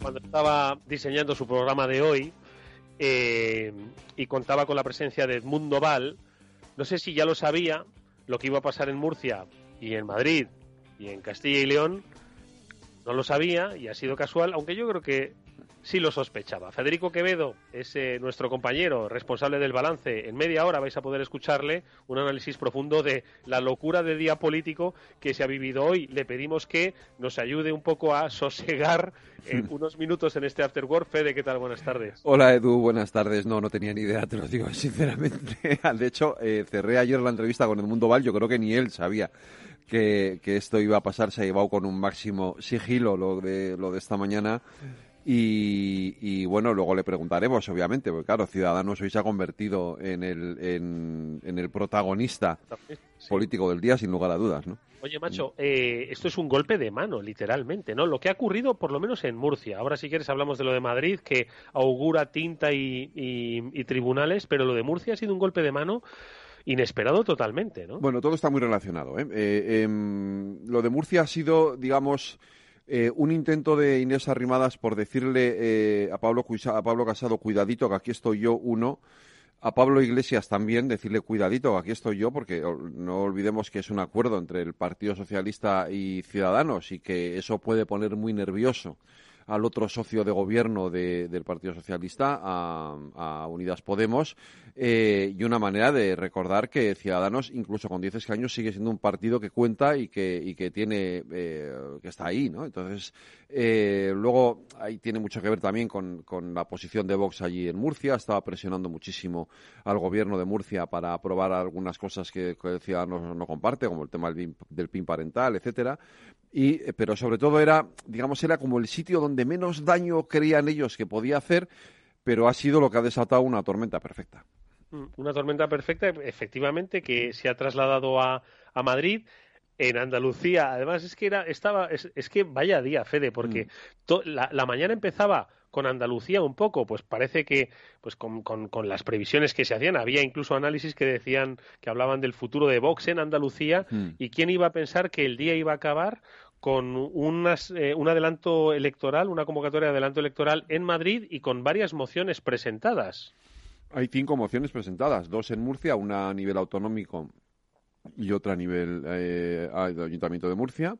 Cuando estaba diseñando su programa de hoy eh, y contaba con la presencia de Edmundo Val, no sé si ya lo sabía lo que iba a pasar en Murcia y en Madrid y en Castilla y León, no lo sabía y ha sido casual, aunque yo creo que sí lo sospechaba. Federico Quevedo es eh, nuestro compañero responsable del balance. En media hora vais a poder escucharle un análisis profundo de la locura de día político que se ha vivido hoy. Le pedimos que nos ayude un poco a sosegar en unos minutos en este After Work. Fede, ¿qué tal? Buenas tardes. Hola Edu, buenas tardes. No, no tenía ni idea, te lo digo sinceramente. De hecho, eh, cerré ayer la entrevista con Edmundo Val, yo creo que ni él sabía. Que, que, esto iba a pasar, se ha llevado con un máximo sigilo lo de, lo de esta mañana Y, bueno, luego le preguntaremos, obviamente, porque claro, Ciudadanos hoy se ha convertido en el, en, el protagonista político del día, sin lugar a dudas, ¿no? Oye, macho, eh, esto es un golpe de mano, literalmente, ¿no? Lo que ha ocurrido, por lo menos en Murcia. Ahora, si quieres, hablamos de lo de Madrid, que augura tinta y, tribunales, pero lo de Murcia ha sido un golpe de mano inesperado totalmente, ¿no? Bueno, todo está muy relacionado. ¿eh? eh em, lo de Murcia ha sido, digamos, eh, un intento de Inés Arrimadas por decirle eh, a, Pablo, a Pablo Casado, cuidadito, que aquí estoy yo, uno. A Pablo Iglesias también decirle cuidadito, aquí estoy yo, porque no olvidemos que es un acuerdo entre el Partido Socialista y Ciudadanos y que eso puede poner muy nervioso al otro socio de gobierno del Partido Socialista, a, Unidas Podemos, eh, y una manera de recordar que Ciudadanos, incluso con 10 escaños, sigue siendo un partido que cuenta y que, y que tiene, eh, que está ahí, ¿no? Entonces, eh, luego ahí tiene mucho que ver también con, la posición de Vox allí en Murcia, estaba presionando muchísimo al gobierno de Murcia para aprobar algunas cosas que, Ciudadanos no comparte, como el tema del, del PIN parental, etcétera, y, pero sobre todo era, digamos, era como el sitio donde menos daño creían ellos que podía hacer, pero ha sido lo que ha desatado una tormenta perfecta. Mm, una tormenta perfecta, efectivamente, que se ha trasladado a, a Madrid en Andalucía. Además, es que era, estaba, es, que vaya día, Fede, porque mm. la, mañana empezaba con Andalucía un poco, pues parece que pues con, con, las previsiones que se hacían, había incluso análisis que decían, que hablaban del futuro de Vox en Andalucía, mm. y quién iba a pensar que el día iba a acabar con eh, un adelanto electoral, una convocatoria de adelanto electoral en Madrid y con varias mociones presentadas. Hay cinco mociones presentadas, dos en Murcia, una a nivel autonómico y otra a nivel eh, Ayuntamiento de Murcia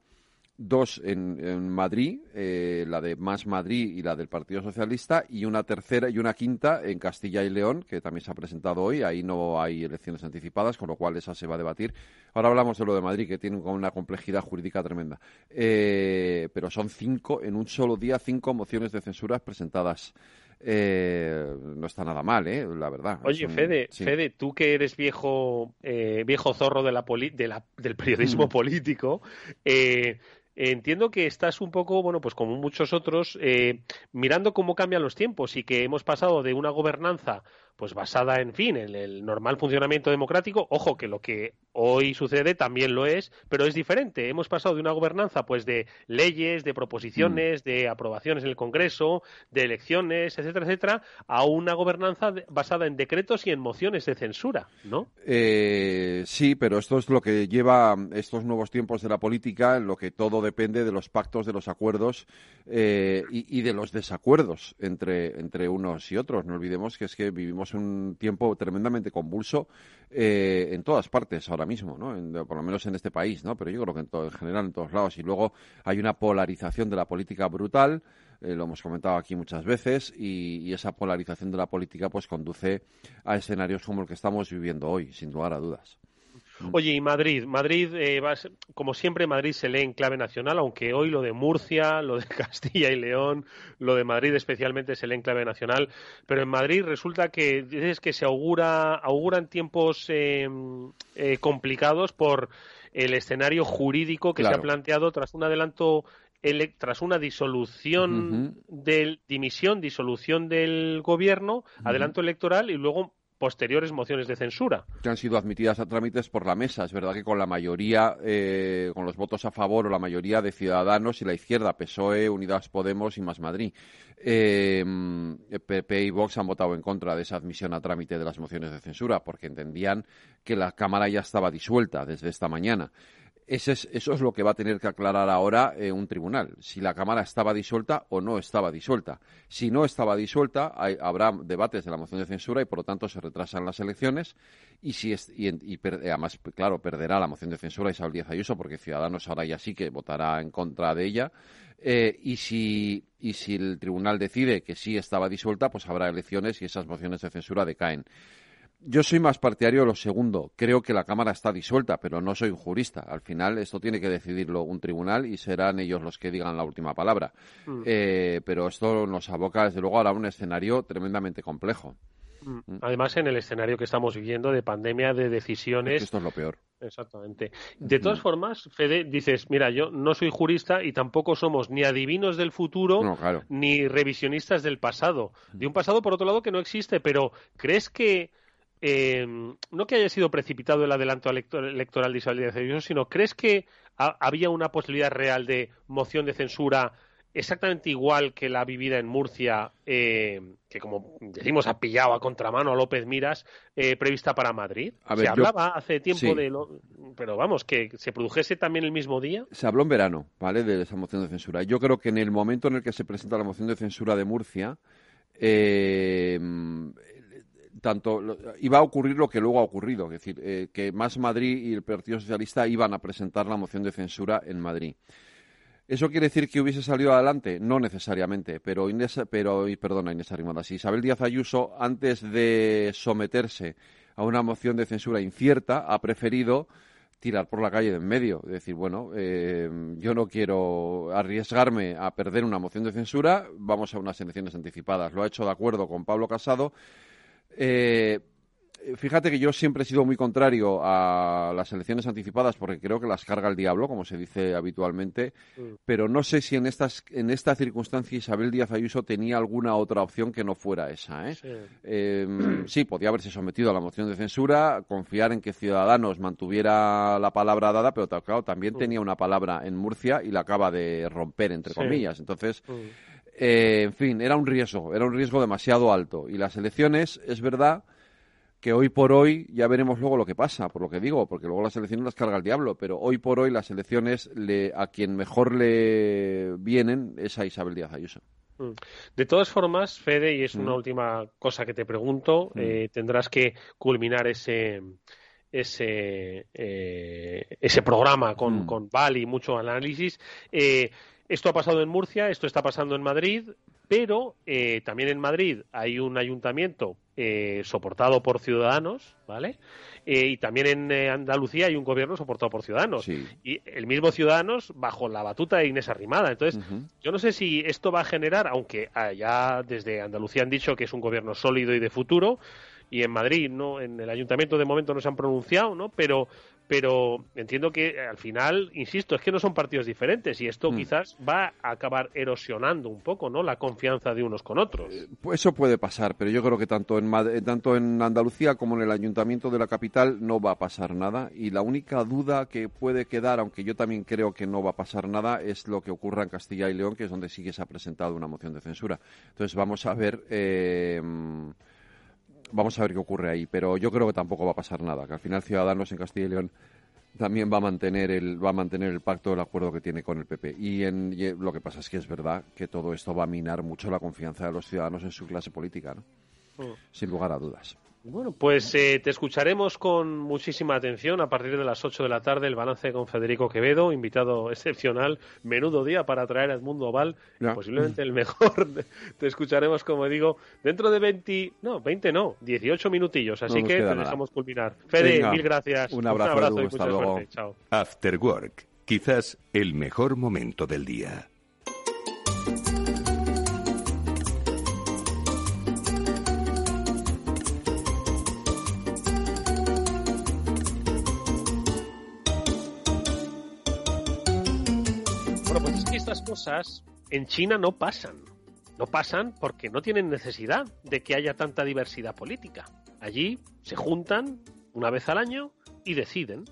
dos en, Madrid, eh, la de Más Madrid y la del Partido Socialista, y una tercera y una quinta en Castilla y León, que también se ha presentado hoy. Ahí no hay elecciones anticipadas, con lo cual esa se va a debatir. Ahora hablamos de lo de Madrid, que tiene una complejidad jurídica tremenda. Eh, pero son cinco, en un solo día, cinco mociones de censura presentadas. Eh, no está nada mal, ¿eh? la verdad. Oye, Fede, Fede, tú que eres viejo, viejo zorro de la, del periodismo mm. político, eh, entiendo que estás un poco, bueno, pues como muchos otros, eh, mirando cómo cambian los tiempos y que hemos pasado de una gobernanza pues basada en fin en el normal funcionamiento democrático. Ojo que lo que hoy sucede también lo es pero es diferente. Hemos pasado de una gobernanza pues de leyes de proposiciones mm. de aprobaciones en el Congreso de elecciones etcétera etcétera a una gobernanza basada en decretos y en mociones de censura no eh, sí pero esto es lo que lleva estos nuevos tiempos de la política en lo que todo depende de los pactos de los acuerdos eh, y, y de los desacuerdos entre entre unos y otros. No olvidemos que es que vivimos un tiempo tremendamente convulso eh, en todas partes ahora mismo, ¿no? por lo menos en este país, ¿no? Pero yo creo que en, todo, en general en todos lados. Y luego hay una polarización de la política brutal, eh, lo hemos comentado aquí muchas veces, y, esa polarización de la política pues conduce a escenarios como el que estamos viviendo hoy, sin lugar a dudas. Oye, y Madrid. Madrid, eh, como siempre, Madrid se lee en clave nacional, aunque hoy lo de Murcia, lo de Castilla y León, lo de Madrid especialmente se lee en clave nacional. Pero en Madrid resulta que dices que se augura, auguran tiempos eh, eh, complicados por el escenario jurídico que se ha planteado tras un adelanto tras una disolución del dimisión, disolución del gobierno, adelanto electoral y luego posteriores mociones de censura. Que han sido admitidas a trámites por la mesa. Es verdad que con la mayoría, eh, con los votos a favor o la mayoría de Ciudadanos y la izquierda, PSOE, Unidas Podemos y Más Madrid. Eh, PP y Vox han votado en contra de esa admisión a trámite de las mociones de censura porque entendían que la Cámara ya estaba disuelta desde esta mañana eso es lo que va a tener que aclarar ahora eh, un tribunal, si la Cámara estaba disuelta o no estaba disuelta. Si no estaba disuelta, habrá debates de la moción de censura y, por lo tanto, se retrasan las elecciones. Y, si y, además, claro, perderá la moción de censura Isabel Díaz Ayuso, porque Ciudadanos ahora ya sí que votará en contra de ella. Eh, y, si, y si el tribunal decide que sí estaba disuelta, pues habrá elecciones y esas mociones de censura decaen. Yo soy más partidario de lo segundo. Creo que la Cámara está disuelta, pero no soy un jurista. Al final esto tiene que decidirlo un tribunal y serán ellos los que digan la última palabra. Mm. Eh, pero esto nos aboca, desde luego, a un escenario tremendamente complejo. Mm. Además, en el escenario que estamos viviendo de pandemia, de decisiones. esto es lo peor. Exactamente. De todas formas, Fede, dices, mira, yo no soy jurista y tampoco somos ni adivinos del futuro ni revisionistas del pasado. De un pasado, por otro lado, que no existe, pero ¿crees que eh, no que haya sido precipitado el adelanto electoral de Isabel Díaz Ayuso, sino crees que había una posibilidad real de moción de censura exactamente igual que la vivida en Murcia, eh, que como decimos ha pillado a contramano a López Miras, eh, prevista para Madrid. se hablaba hace tiempo de lo, pero vamos, que se produjese también el mismo día. Se habló en verano, ¿vale? De esa moción de censura. Yo creo que en el momento en el que se presenta la moción de censura de Murcia, eh, tanto iba a ocurrir lo que luego ha ocurrido, es decir, eh, que Más Madrid y el Partido Socialista iban a presentar la moción de censura en Madrid. ¿Eso quiere decir que hubiese salido adelante? No necesariamente, pero Inés, pero, perdona Inés Arrimadas, Isabel Díaz Ayuso, antes de someterse a una moción de censura incierta, ha preferido tirar por la calle de en medio. Decir, bueno, eh, yo no quiero arriesgarme a perder una moción de censura, vamos a unas elecciones anticipadas. Lo ha hecho de acuerdo con Pablo Casado eh, fíjate que yo siempre he sido muy contrario a las elecciones anticipadas porque creo que las carga el diablo, como se dice habitualmente, mm. pero no sé si en, estas, en esta circunstancia Isabel Díaz Ayuso tenía alguna otra opción que no fuera esa. ¿eh? Sí. podía haberse sometido a la moción de censura, confiar en que Ciudadanos mantuviera la palabra dada, pero claro, también mm. tenía una palabra en Murcia y la acaba de romper, entre comillas. Entonces... Mm. Eh, en fin, era un riesgo, era un riesgo demasiado alto. Y las elecciones, es verdad que hoy por hoy, ya veremos luego lo que pasa, por lo que digo, porque luego las elecciones las carga el diablo, pero hoy por hoy las elecciones le, a quien mejor le vienen es a Isabel Díaz Ayuso. Mm. De todas formas, Fede, y es una mm. última cosa que te pregunto, mm. eh, tendrás que culminar ese, ese, eh, ese programa con, con Val y mucho análisis. Eh, esto ha pasado en Murcia, esto está pasando en Madrid, pero eh, también en Madrid hay un ayuntamiento eh, soportado por ciudadanos, ¿vale? Eh, y también en Andalucía hay un gobierno soportado por ciudadanos. Y el mismo Ciudadanos bajo la batuta de Inés Arrimada. Entonces, yo no sé si esto va a generar, aunque ya desde Andalucía han dicho que es un gobierno sólido y de futuro, y en Madrid, no, en el ayuntamiento de momento no se han pronunciado, ¿no? Pero pero entiendo que eh, al final, insisto, es que no son partidos diferentes y esto mm. quizás va a acabar erosionando un poco, ¿no? La confianza de unos con otros. Eh, pues eso puede pasar, pero yo creo que tanto en eh, tanto en Andalucía como en el ayuntamiento de la capital no va a pasar nada y la única duda que puede quedar, aunque yo también creo que no va a pasar nada, es lo que ocurra en Castilla y León, que es donde sí que se ha presentado una moción de censura. Entonces vamos a ver. Eh, vamos a ver qué ocurre ahí, pero yo creo que tampoco va a pasar nada, que al final Ciudadanos en Castilla y León también va a mantener el va a mantener el pacto el acuerdo que tiene con el PP y, en, lo que pasa es que es verdad que todo esto va a minar mucho la confianza de los ciudadanos en su clase política ¿no? Mm. sin lugar a dudas bueno, pues eh, te escucharemos con muchísima atención a partir de las 8 de la tarde el balance con Federico Quevedo, invitado excepcional, menudo día para traer a Edmundo Oval, posiblemente el mejor. te escucharemos, como digo, dentro de 20, no, 20 no, 18 minutillos, así que te dejamos culminar. Fede, mil gracias. Un abrazo, y mucha suerte. Chao. After Work, quizás el mejor momento del día. Cosas en China no pasan. No pasan porque no tienen necesidad de que haya tanta diversidad política. Allí se juntan una vez al año y deciden.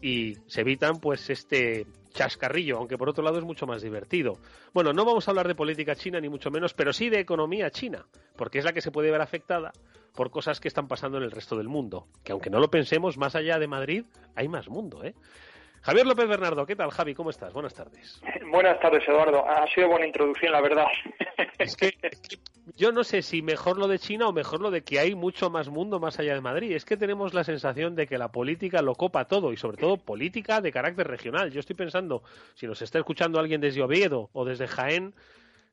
Y se evitan pues este chascarrillo, aunque por otro lado es mucho más divertido. Bueno, no vamos a hablar de política china ni mucho menos, pero sí de economía china, porque es la que se puede ver afectada por cosas que están pasando en el resto del mundo. Que aunque no lo pensemos, más allá de Madrid hay más mundo, ¿eh? Javier López Bernardo, ¿qué tal, Javi? ¿Cómo estás? Buenas tardes. Buenas tardes, Eduardo. Ha sido buena introducción, la verdad. Es que, yo no sé si mejor lo de China o mejor lo de que hay mucho más mundo más allá de Madrid. Es que tenemos la sensación de que la política lo copa todo y sobre todo política de carácter regional. Yo estoy pensando, si nos está escuchando alguien desde Oviedo o desde Jaén,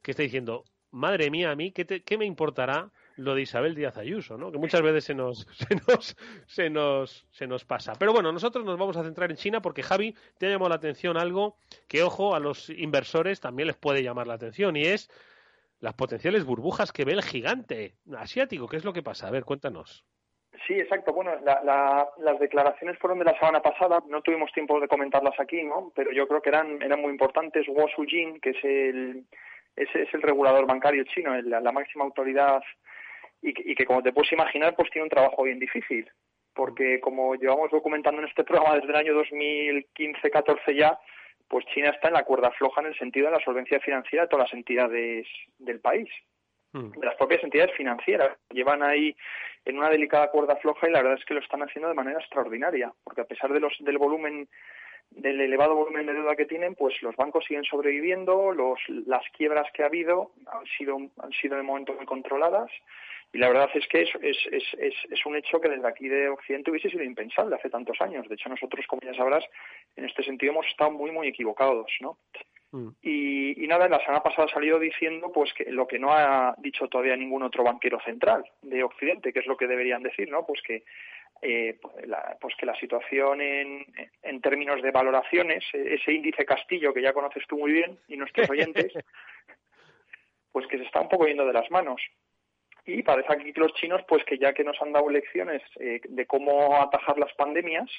que está diciendo, madre mía, a mí, ¿qué, qué me importará lo de Isabel Díaz Ayuso, ¿no? que muchas veces se nos, se, nos, se, nos, se nos pasa. Pero bueno, nosotros nos vamos a centrar en China porque Javi te ha llamado la atención algo que, ojo, a los inversores también les puede llamar la atención y es las potenciales burbujas que ve el gigante asiático. ¿Qué es lo que pasa? A ver, cuéntanos. Sí, exacto. Bueno, las declaraciones fueron de la semana pasada. No tuvimos tiempo de comentarlas aquí, ¿no? Pero yo creo que eran, eran muy importantes. Guo Jin, que es el, es, es el regulador bancario chino, la, máxima autoridad y, y, que, como te puedes imaginar, pues tiene un trabajo bien difícil. Porque como llevamos documentando en este programa desde el año 2015-14 ya, pues China está en la cuerda floja en el sentido de la solvencia financiera de todas las entidades del país. Mm. De las propias entidades financieras. Llevan ahí en una delicada cuerda floja y la verdad es que lo están haciendo de manera extraordinaria, porque a pesar de los, del volumen del elevado volumen de deuda que tienen, pues los bancos siguen sobreviviendo, los, las quiebras que ha habido han sido, han sido de momento muy controladas y la verdad es que es, es, es, es, un hecho que desde aquí de Occidente hubiese sido impensable hace tantos años. De hecho, nosotros, como ya sabrás, en este sentido hemos estado muy, muy equivocados, ¿no? Mm. Y, y, nada, la semana pasada ha salido diciendo pues que lo que no ha dicho todavía ningún otro banquero central de Occidente, que es lo que deberían decir, ¿no? Pues que eh, pues que la situación en, en términos de valoraciones, ese índice Castillo que ya conoces tú muy bien y nuestros oyentes, pues que se está un poco yendo de las manos. Y parece aquí que los chinos, pues que ya que nos han dado lecciones eh, de cómo atajar las pandemias,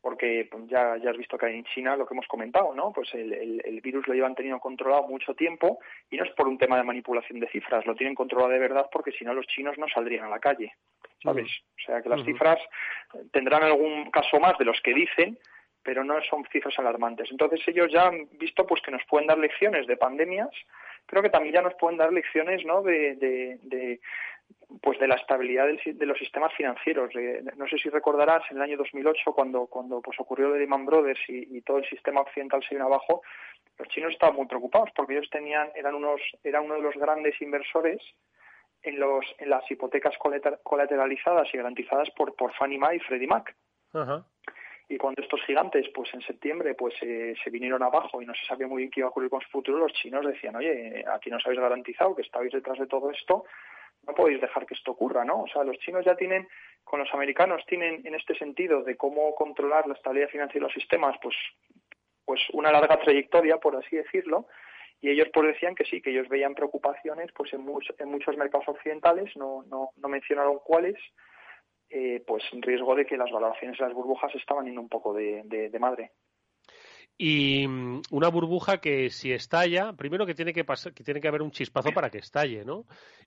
porque pues, ya, ya has visto que en China lo que hemos comentado, ¿no? Pues el, el, virus lo llevan tenido controlado mucho tiempo y no es por un tema de manipulación de cifras, lo tienen controlado de verdad porque si no los chinos no saldrían a la calle, ¿sabes? O sea que las cifras tendrán algún caso más de los que dicen, pero no son cifras alarmantes. Entonces ellos ya han visto pues que nos pueden dar lecciones de pandemias, creo que también ya nos pueden dar lecciones, ¿no? de, pues de la estabilidad de los sistemas financieros. no sé si recordarás en el año 2008 cuando cuando pues ocurrió de Lehman Brothers y, todo el sistema occidental se vino abajo, los chinos estaban muy preocupados porque ellos tenían eran unos eran uno de los grandes inversores en los en las hipotecas colateralizadas y garantizadas por por Fannie Mae y Freddie Mac. Y cuando estos gigantes, pues en septiembre, pues eh, se vinieron abajo y no se sabía muy bien qué iba a ocurrir con su futuro, los chinos decían, oye, aquí nos habéis garantizado que estabais detrás de todo esto, no podéis dejar que esto ocurra, ¿no? O sea, los chinos ya tienen, con los americanos tienen en este sentido de cómo controlar la estabilidad financiera de los sistemas, pues, pues una larga trayectoria, por así decirlo, y ellos pues decían que sí, que ellos veían preocupaciones pues en, en muchos mercados occidentales, no, no, no mencionaron cuáles, eh, pues riesgo de que las valoraciones de las burbujas estaban yendo un poco de, de madre y mm, una burbuja que si estalla, primero que tiene que pasar, que tiene que haber un chispazo para que estalle, ¿no?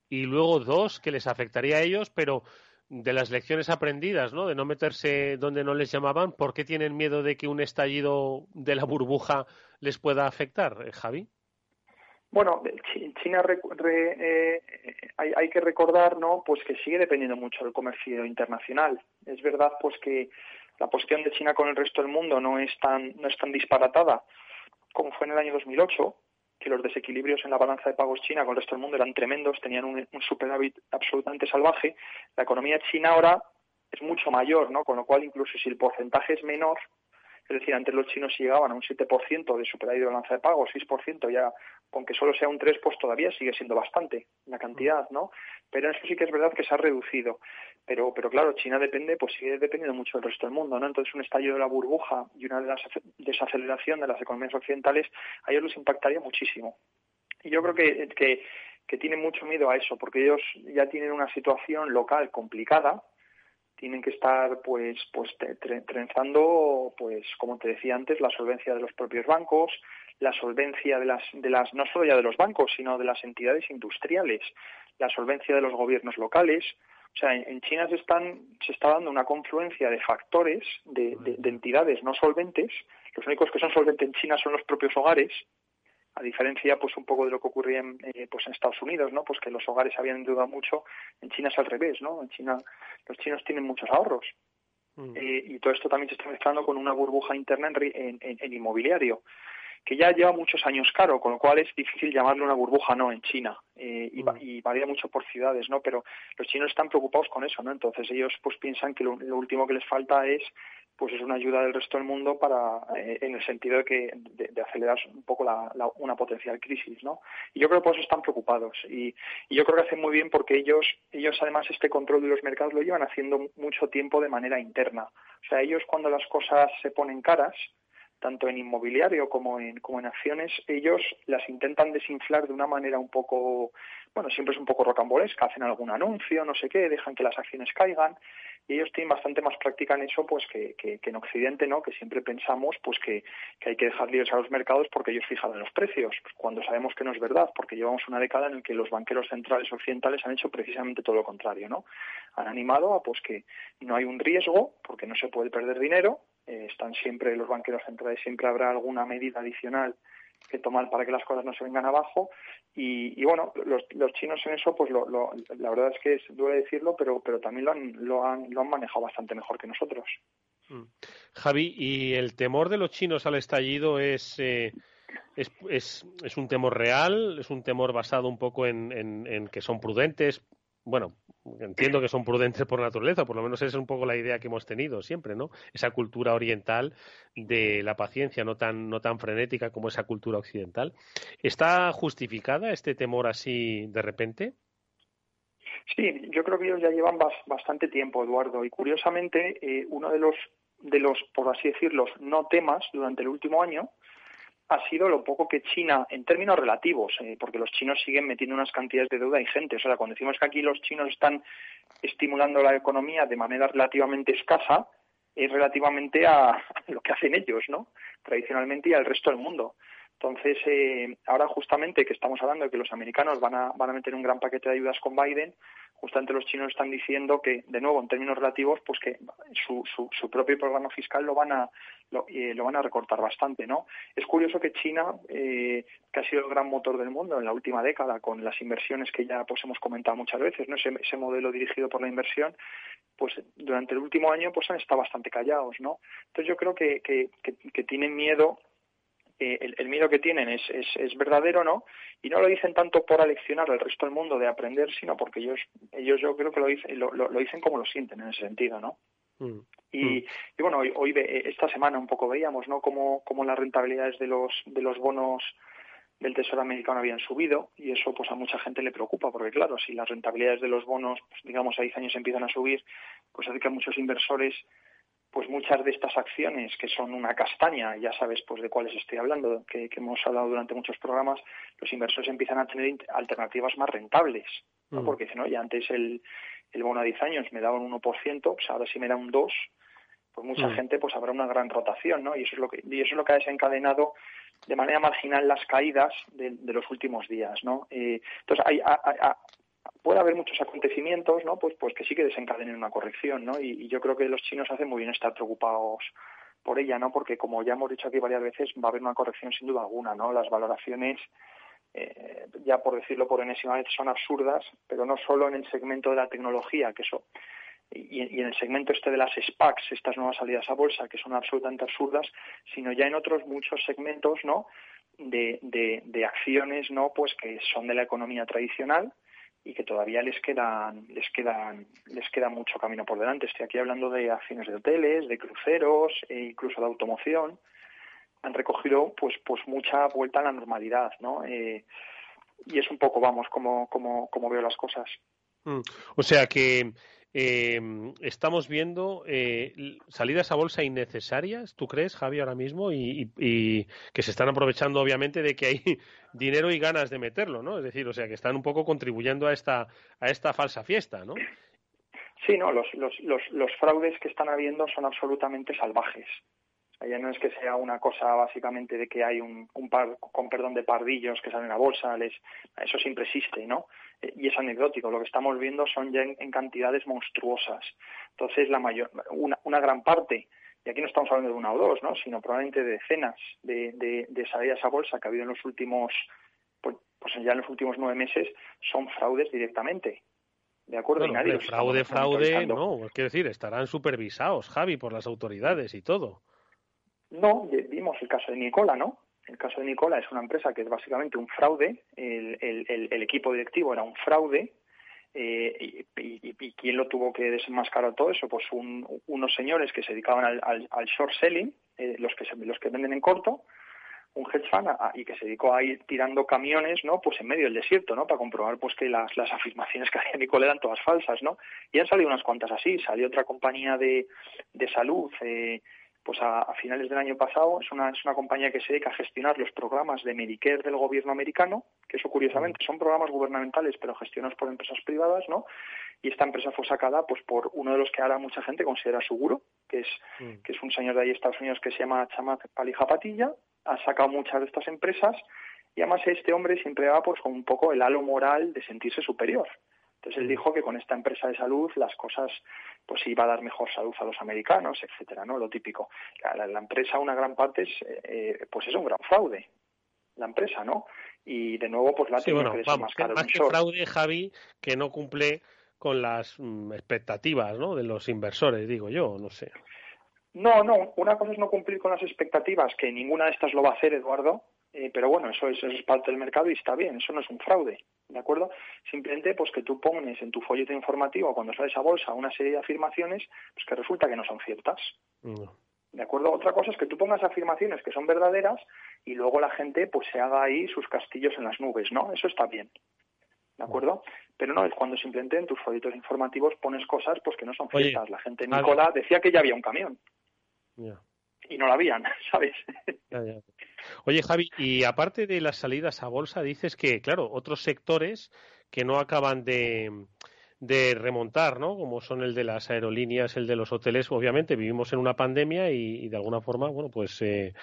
Y luego dos que les afectaría a ellos, pero de las lecciones aprendidas, ¿no? De no meterse donde no les llamaban, ¿por qué tienen miedo de que un estallido de la burbuja les pueda afectar, eh, Javi? Bueno, China eh, hay, hay, que recordar, ¿no? Pues que sigue dependiendo mucho del comercio internacional. Es verdad, pues que la posición de China con el resto del mundo no es tan, no es tan disparatada como fue en el año 2008, que los desequilibrios en la balanza de pagos china con el resto del mundo eran tremendos, tenían un, un superávit absolutamente salvaje. La economía china ahora es mucho mayor, ¿no? Con lo cual, incluso si el porcentaje es menor, es decir, antes los chinos llegaban a un 7% de superávit de balanza de pagos, 6%, ya aunque solo sea un 3, pues todavía sigue siendo bastante la cantidad, ¿no? Pero eso sí que es verdad que se ha reducido. Pero, pero claro, China depende, pues sigue dependiendo mucho del resto del mundo, ¿no? Entonces un estallido de la burbuja y una desaceleración de las economías occidentales a ellos les impactaría muchísimo. Y yo creo que, que, que tienen mucho miedo a eso, porque ellos ya tienen una situación local complicada, tienen que estar pues pues trenzando pues como te decía antes la solvencia de los propios bancos la solvencia de las de las no solo ya de los bancos sino de las entidades industriales la solvencia de los gobiernos locales. O sea en, China se están se está dando una confluencia de factores de, de entidades no solventes. Los únicos que son solventes en China son los propios hogares a diferencia pues un poco de lo que ocurría en, eh, pues en Estados Unidos, ¿no? Pues que los hogares habían endeudado mucho, en China es al revés, ¿no? En China los chinos tienen muchos ahorros. Mm. Eh, y todo esto también se está mezclando con una burbuja interna en, en, inmobiliario, que ya lleva muchos años caro, con lo cual es difícil llamarle una burbuja no en China eh, y, mm. y, varía mucho por ciudades, ¿no? Pero los chinos están preocupados con eso, ¿no? Entonces ellos pues piensan que lo último que les falta es pues es una ayuda del resto del mundo para eh, en el sentido de que de, acelerar un poco la, una potencial crisis no y yo creo que por eso están preocupados. Y, yo creo que hacen muy bien porque ellos ellos además este control de los mercados lo llevan haciendo mucho tiempo de manera interna. O sea ellos cuando las cosas se ponen caras tanto en inmobiliario como en, como en acciones, ellos las intentan desinflar de una manera un poco, bueno, siempre es un poco rocambolesca, hacen algún anuncio, no sé qué, dejan que las acciones caigan, y ellos tienen bastante más práctica en eso pues que, que, en Occidente, ¿no? Que siempre pensamos pues que, que hay que dejar libres a los mercados porque ellos fijan los precios, pues, cuando sabemos que no es verdad, porque llevamos una década en la que los banqueros centrales occidentales han hecho precisamente todo lo contrario, ¿no? Han animado a pues que no hay un riesgo, porque no se puede perder dinero, eh, están siempre los banqueros centrales, siempre habrá alguna medida adicional que tomar para que las cosas no se vengan abajo. Y, bueno los, los, chinos en eso pues lo, la verdad es que es, duele decirlo pero pero también lo han, lo han lo han manejado bastante mejor que nosotros. Mm. Javi y el temor de los chinos al estallido es eh, es, es, es, un temor real, es un temor basado un poco en, en que son prudentes, bueno, entiendo que son prudentes por naturaleza, por lo menos esa es un poco la idea que hemos tenido siempre, ¿no? Esa cultura oriental de la paciencia, no tan, no tan frenética como esa cultura occidental. ¿Está justificada este temor así de repente? Sí, yo creo que ellos ya llevan bastante tiempo, Eduardo, y curiosamente eh, uno de los, de los, por así decirlo, no temas durante el último año ha sido lo poco que China, en términos relativos, eh, porque los chinos siguen metiendo unas cantidades de deuda ingentes. O sea, cuando decimos que aquí los chinos están estimulando la economía de manera relativamente escasa, es relativamente a lo que hacen ellos, ¿no? Tradicionalmente y al resto del mundo. Entonces, eh, ahora justamente que estamos hablando de que los americanos van a, van a meter un gran paquete de ayudas con Biden, justamente los chinos están diciendo que, de nuevo, en términos relativos, pues que su, su, su propio programa fiscal lo van a lo, eh, lo, van a recortar bastante, ¿no? Es curioso que China, eh, que ha sido el gran motor del mundo en la última década, con las inversiones que ya pues hemos comentado muchas veces, ¿no? Ese, ese modelo dirigido por la inversión, pues durante el último año pues han estado bastante callados, ¿no? Entonces yo creo que, que, que tienen miedo eh, el, miedo que tienen es, es, es, verdadero, ¿no? Y no lo dicen tanto por aleccionar al resto del mundo de aprender, sino porque ellos, ellos yo creo que lo dicen, lo, lo, dicen como lo sienten en ese sentido, ¿no? Mm. Y, mm. y, bueno, hoy, hoy, esta semana un poco veíamos, ¿no? Cómo, cómo las rentabilidades de los, de los bonos del Tesoro americano habían subido y eso pues a mucha gente le preocupa porque claro, si las rentabilidades de los bonos, pues, digamos, a 10 años empiezan a subir, pues hace que muchos inversores pues muchas de estas acciones que son una castaña, ya sabes pues de cuáles estoy hablando, que, hemos hablado durante muchos programas, los inversores empiezan a tener alternativas más rentables, ¿no? Mm. porque dicen, oye, antes el, el bono a 10 años me daba un 1%, pues ahora sí me da un 2%, pues mucha mm. gente pues habrá una gran rotación, ¿no? Y eso es lo que, y eso es lo que ha desencadenado de manera marginal las caídas de, los últimos días, ¿no? Eh, entonces hay, puede haber muchos acontecimientos, ¿no? Pues, pues que sí que desencadenen una corrección, ¿no? Y, yo creo que los chinos hacen muy bien estar preocupados por ella, ¿no? Porque como ya hemos dicho aquí varias veces, va a haber una corrección sin duda alguna, ¿no? Las valoraciones, eh, ya por decirlo por enésima vez, son absurdas, pero no solo en el segmento de la tecnología, que eso y, en el segmento este de las SPACs, estas nuevas salidas a bolsa, que son absolutamente absurdas, sino ya en otros muchos segmentos, ¿no? De, de, de acciones, ¿no? Pues que son de la economía tradicional, y que todavía les quedan les quedan les queda mucho camino por delante. Estoy aquí hablando de acciones de hoteles, de cruceros e incluso de automoción. Han recogido pues pues mucha vuelta a la normalidad, ¿no? Eh, y es un poco, vamos, como, como, como veo las cosas. Mm. O sea que eh, estamos viendo eh, salidas a bolsa innecesarias, ¿tú crees, Javi, ahora mismo? Y, que se están aprovechando, obviamente, de que hay dinero y ganas de meterlo, ¿no? Es decir, o sea, que están un poco contribuyendo a esta, a esta falsa fiesta, ¿no? Sí, no, los, los, los, los fraudes que están habiendo son absolutamente salvajes. Ya no es que sea una cosa básicamente de que hay un, un par, con perdón, de pardillos que salen a bolsa, les, eso siempre existe, ¿no? Y es anecdótico. Lo que estamos viendo son ya en, cantidades monstruosas. Entonces, la mayor, una, una, gran parte, y aquí no estamos hablando de una o dos, ¿no? Sino probablemente de decenas de, de, de salidas a bolsa que ha habido en los últimos, pues, pues ya en los últimos nueve meses, son fraudes directamente. ¿De acuerdo? y nadie fraude, fraude, no. Quiero decir, estarán supervisados, Javi, por las autoridades y todo. No, vimos el caso de Nicola, ¿no? El caso de Nicola es una empresa que es básicamente un fraude, el, el, el equipo directivo era un fraude, eh, y, quién lo tuvo que desenmascarar todo eso? Pues unos señores que se dedicaban al, short selling, eh, los, que los que venden en corto, un hedge fund y que se dedicó a ir tirando camiones, ¿no? Pues en medio del desierto, ¿no? Para comprobar pues que las, afirmaciones que hacía Nicola eran todas falsas, ¿no? Y han salido unas cuantas así. Salió otra compañía de, de salud, eh, pues a, finales del año pasado es una, es una compañía que se dedica a gestionar los programas de Medicare del gobierno americano, que eso curiosamente son programas gubernamentales pero gestionados por empresas privadas, ¿no? Y esta empresa fue sacada pues por uno de los que ahora mucha gente considera seguro, que es, mm. que es un señor de ahí Estados Unidos que se llama Chamath Palihapitiya, ha sacado muchas de estas empresas y además este hombre siempre va pues con un poco el halo moral de sentirse superior. Entonces él dijo que con esta empresa de salud las cosas pues iba a dar mejor salud a los americanos, etcétera, ¿no? Lo típico. La, empresa, una gran parte es, eh, pues es un gran fraude, la empresa, ¿no? Y de nuevo, pues la sí, bueno, que más caro. Más que fraude, Javi, que no cumple con las mm, expectativas, ¿no? De los inversores, digo yo, no sé. No, no. Una cosa es no cumplir con las expectativas, que ninguna de estas lo va a hacer, Eduardo. Eh, pero bueno, eso es, eso es parte del mercado y está bien. Eso no es un fraude. ¿de acuerdo? Simplemente pues que tú pones en tu folleto informativo cuando sales a bolsa una serie de afirmaciones pues que resulta que no son ciertas. ¿De acuerdo? Otra cosa es que tú pongas afirmaciones que son verdaderas y luego la gente pues se haga ahí sus castillos en las nubes, ¿no? Eso está bien. ¿De acuerdo? Pero no es cuando simplemente en tus folletos informativos pones cosas pues que no son ciertas. la gente Nicola decía que ya había un camión y no la habían, ¿sabes? Oye, Javi, y aparte de las salidas a bolsa, dices que, claro, otros sectores que no acaban de, de remontar, ¿no? Como son el de las aerolíneas, el de los hoteles. Obviamente vivimos en una pandemia y, de alguna forma, bueno, pues eh,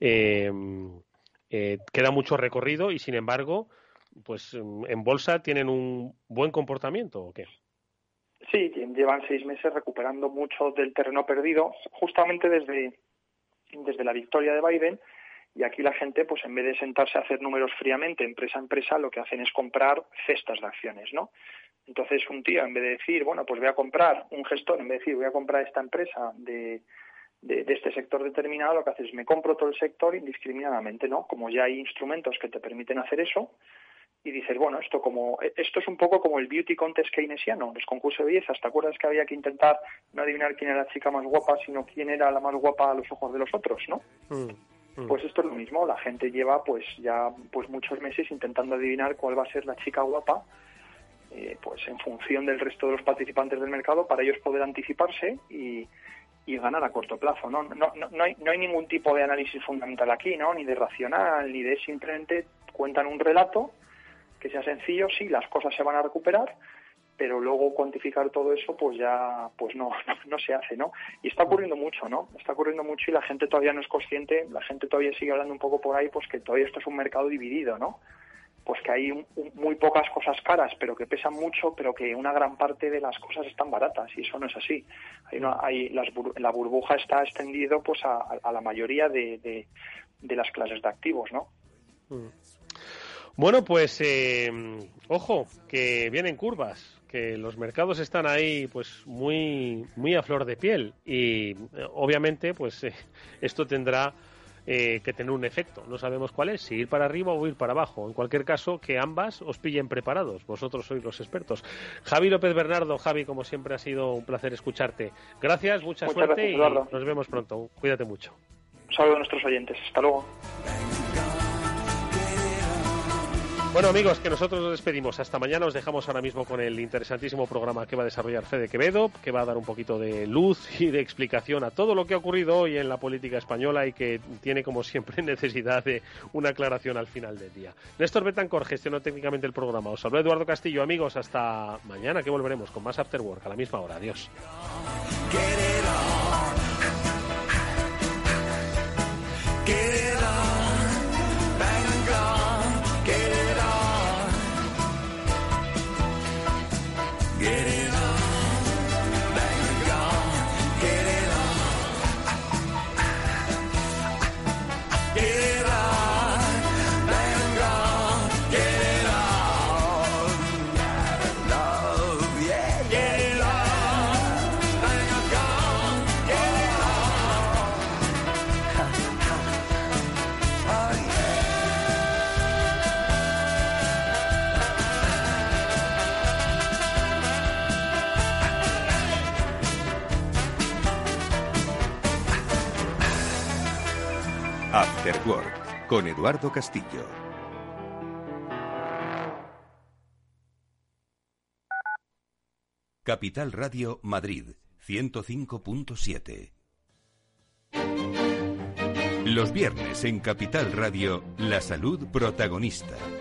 em, eh, queda mucho recorrido y, sin embargo, pues en bolsa tienen un buen comportamiento, ¿o qué? Sí, llevan seis meses recuperando mucho del terreno perdido, justamente desde desde la victoria de Biden y aquí la gente, pues en vez de sentarse a hacer números fríamente, empresa a empresa, lo que hacen es comprar cestas de acciones, ¿no? Entonces un tío, en vez de decir, bueno, pues voy a comprar, un gestor, en vez de decir, voy a comprar esta empresa de, de, este sector determinado, lo que hace es me compro todo el sector indiscriminadamente, ¿no? Como ya hay instrumentos que te permiten hacer eso, y dices, bueno, esto como esto es un poco como el beauty contest keynesiano, los concursos de belleza. ¿Te acuerdas que había que intentar no adivinar quién era la chica más guapa, sino quién era la más guapa a los ojos de los otros, ¿no? Mm, mm. Pues esto es lo mismo. La gente lleva, pues ya, pues muchos meses intentando adivinar cuál va a ser la chica guapa, eh, pues en función del resto de los participantes del mercado, para ellos poder anticiparse y, y ganar a corto plazo. ¿no? No, no, no, hay, no hay ningún tipo de análisis fundamental aquí, ¿no? Ni de racional, ni de simplemente cuentan un relato que sea sencillo, sí, las cosas se van a recuperar, pero luego cuantificar todo eso pues ya pues no, no, se hace, ¿no? Y está ocurriendo mucho, ¿no? Está ocurriendo mucho y la gente todavía no es consciente, la gente todavía sigue hablando un poco por ahí pues que todavía esto es un mercado dividido, ¿no? Pues que hay muy pocas cosas caras, pero que pesan mucho, pero que una gran parte de las cosas están baratas y eso no es así. Hay hay la burbuja está extendido pues a, la mayoría de, de, las clases de activos, ¿no? Mm. Bueno, pues eh, ojo, que vienen curvas, que los mercados están ahí pues muy, muy a flor de piel y obviamente pues eh, esto tendrá eh, que tener un efecto. No sabemos cuál es, si ir para arriba o ir para abajo. En cualquier caso, que ambas os pillen preparados. Vosotros sois los expertos. Javi López Bernardo, Javi, como siempre ha sido un placer escucharte. Gracias, mucha suerte y nos vemos pronto. Cuídate mucho. Un saludo a nuestros oyentes. Hasta luego. Bueno amigos, que nosotros nos despedimos. Hasta mañana os dejamos ahora mismo con el interesantísimo programa que va a desarrollar Fede Quevedo, que va a dar un poquito de luz y de explicación a todo lo que ha ocurrido hoy en la política española y que tiene como siempre necesidad de una aclaración al final del día. Néstor Betancor gestionó técnicamente el programa. Os habló Eduardo Castillo. Amigos, hasta mañana que volveremos con más After Work a la misma hora. Adiós. con Eduardo Castillo. Capital Radio Madrid 105.7 Los viernes en Capital Radio, la salud protagonista.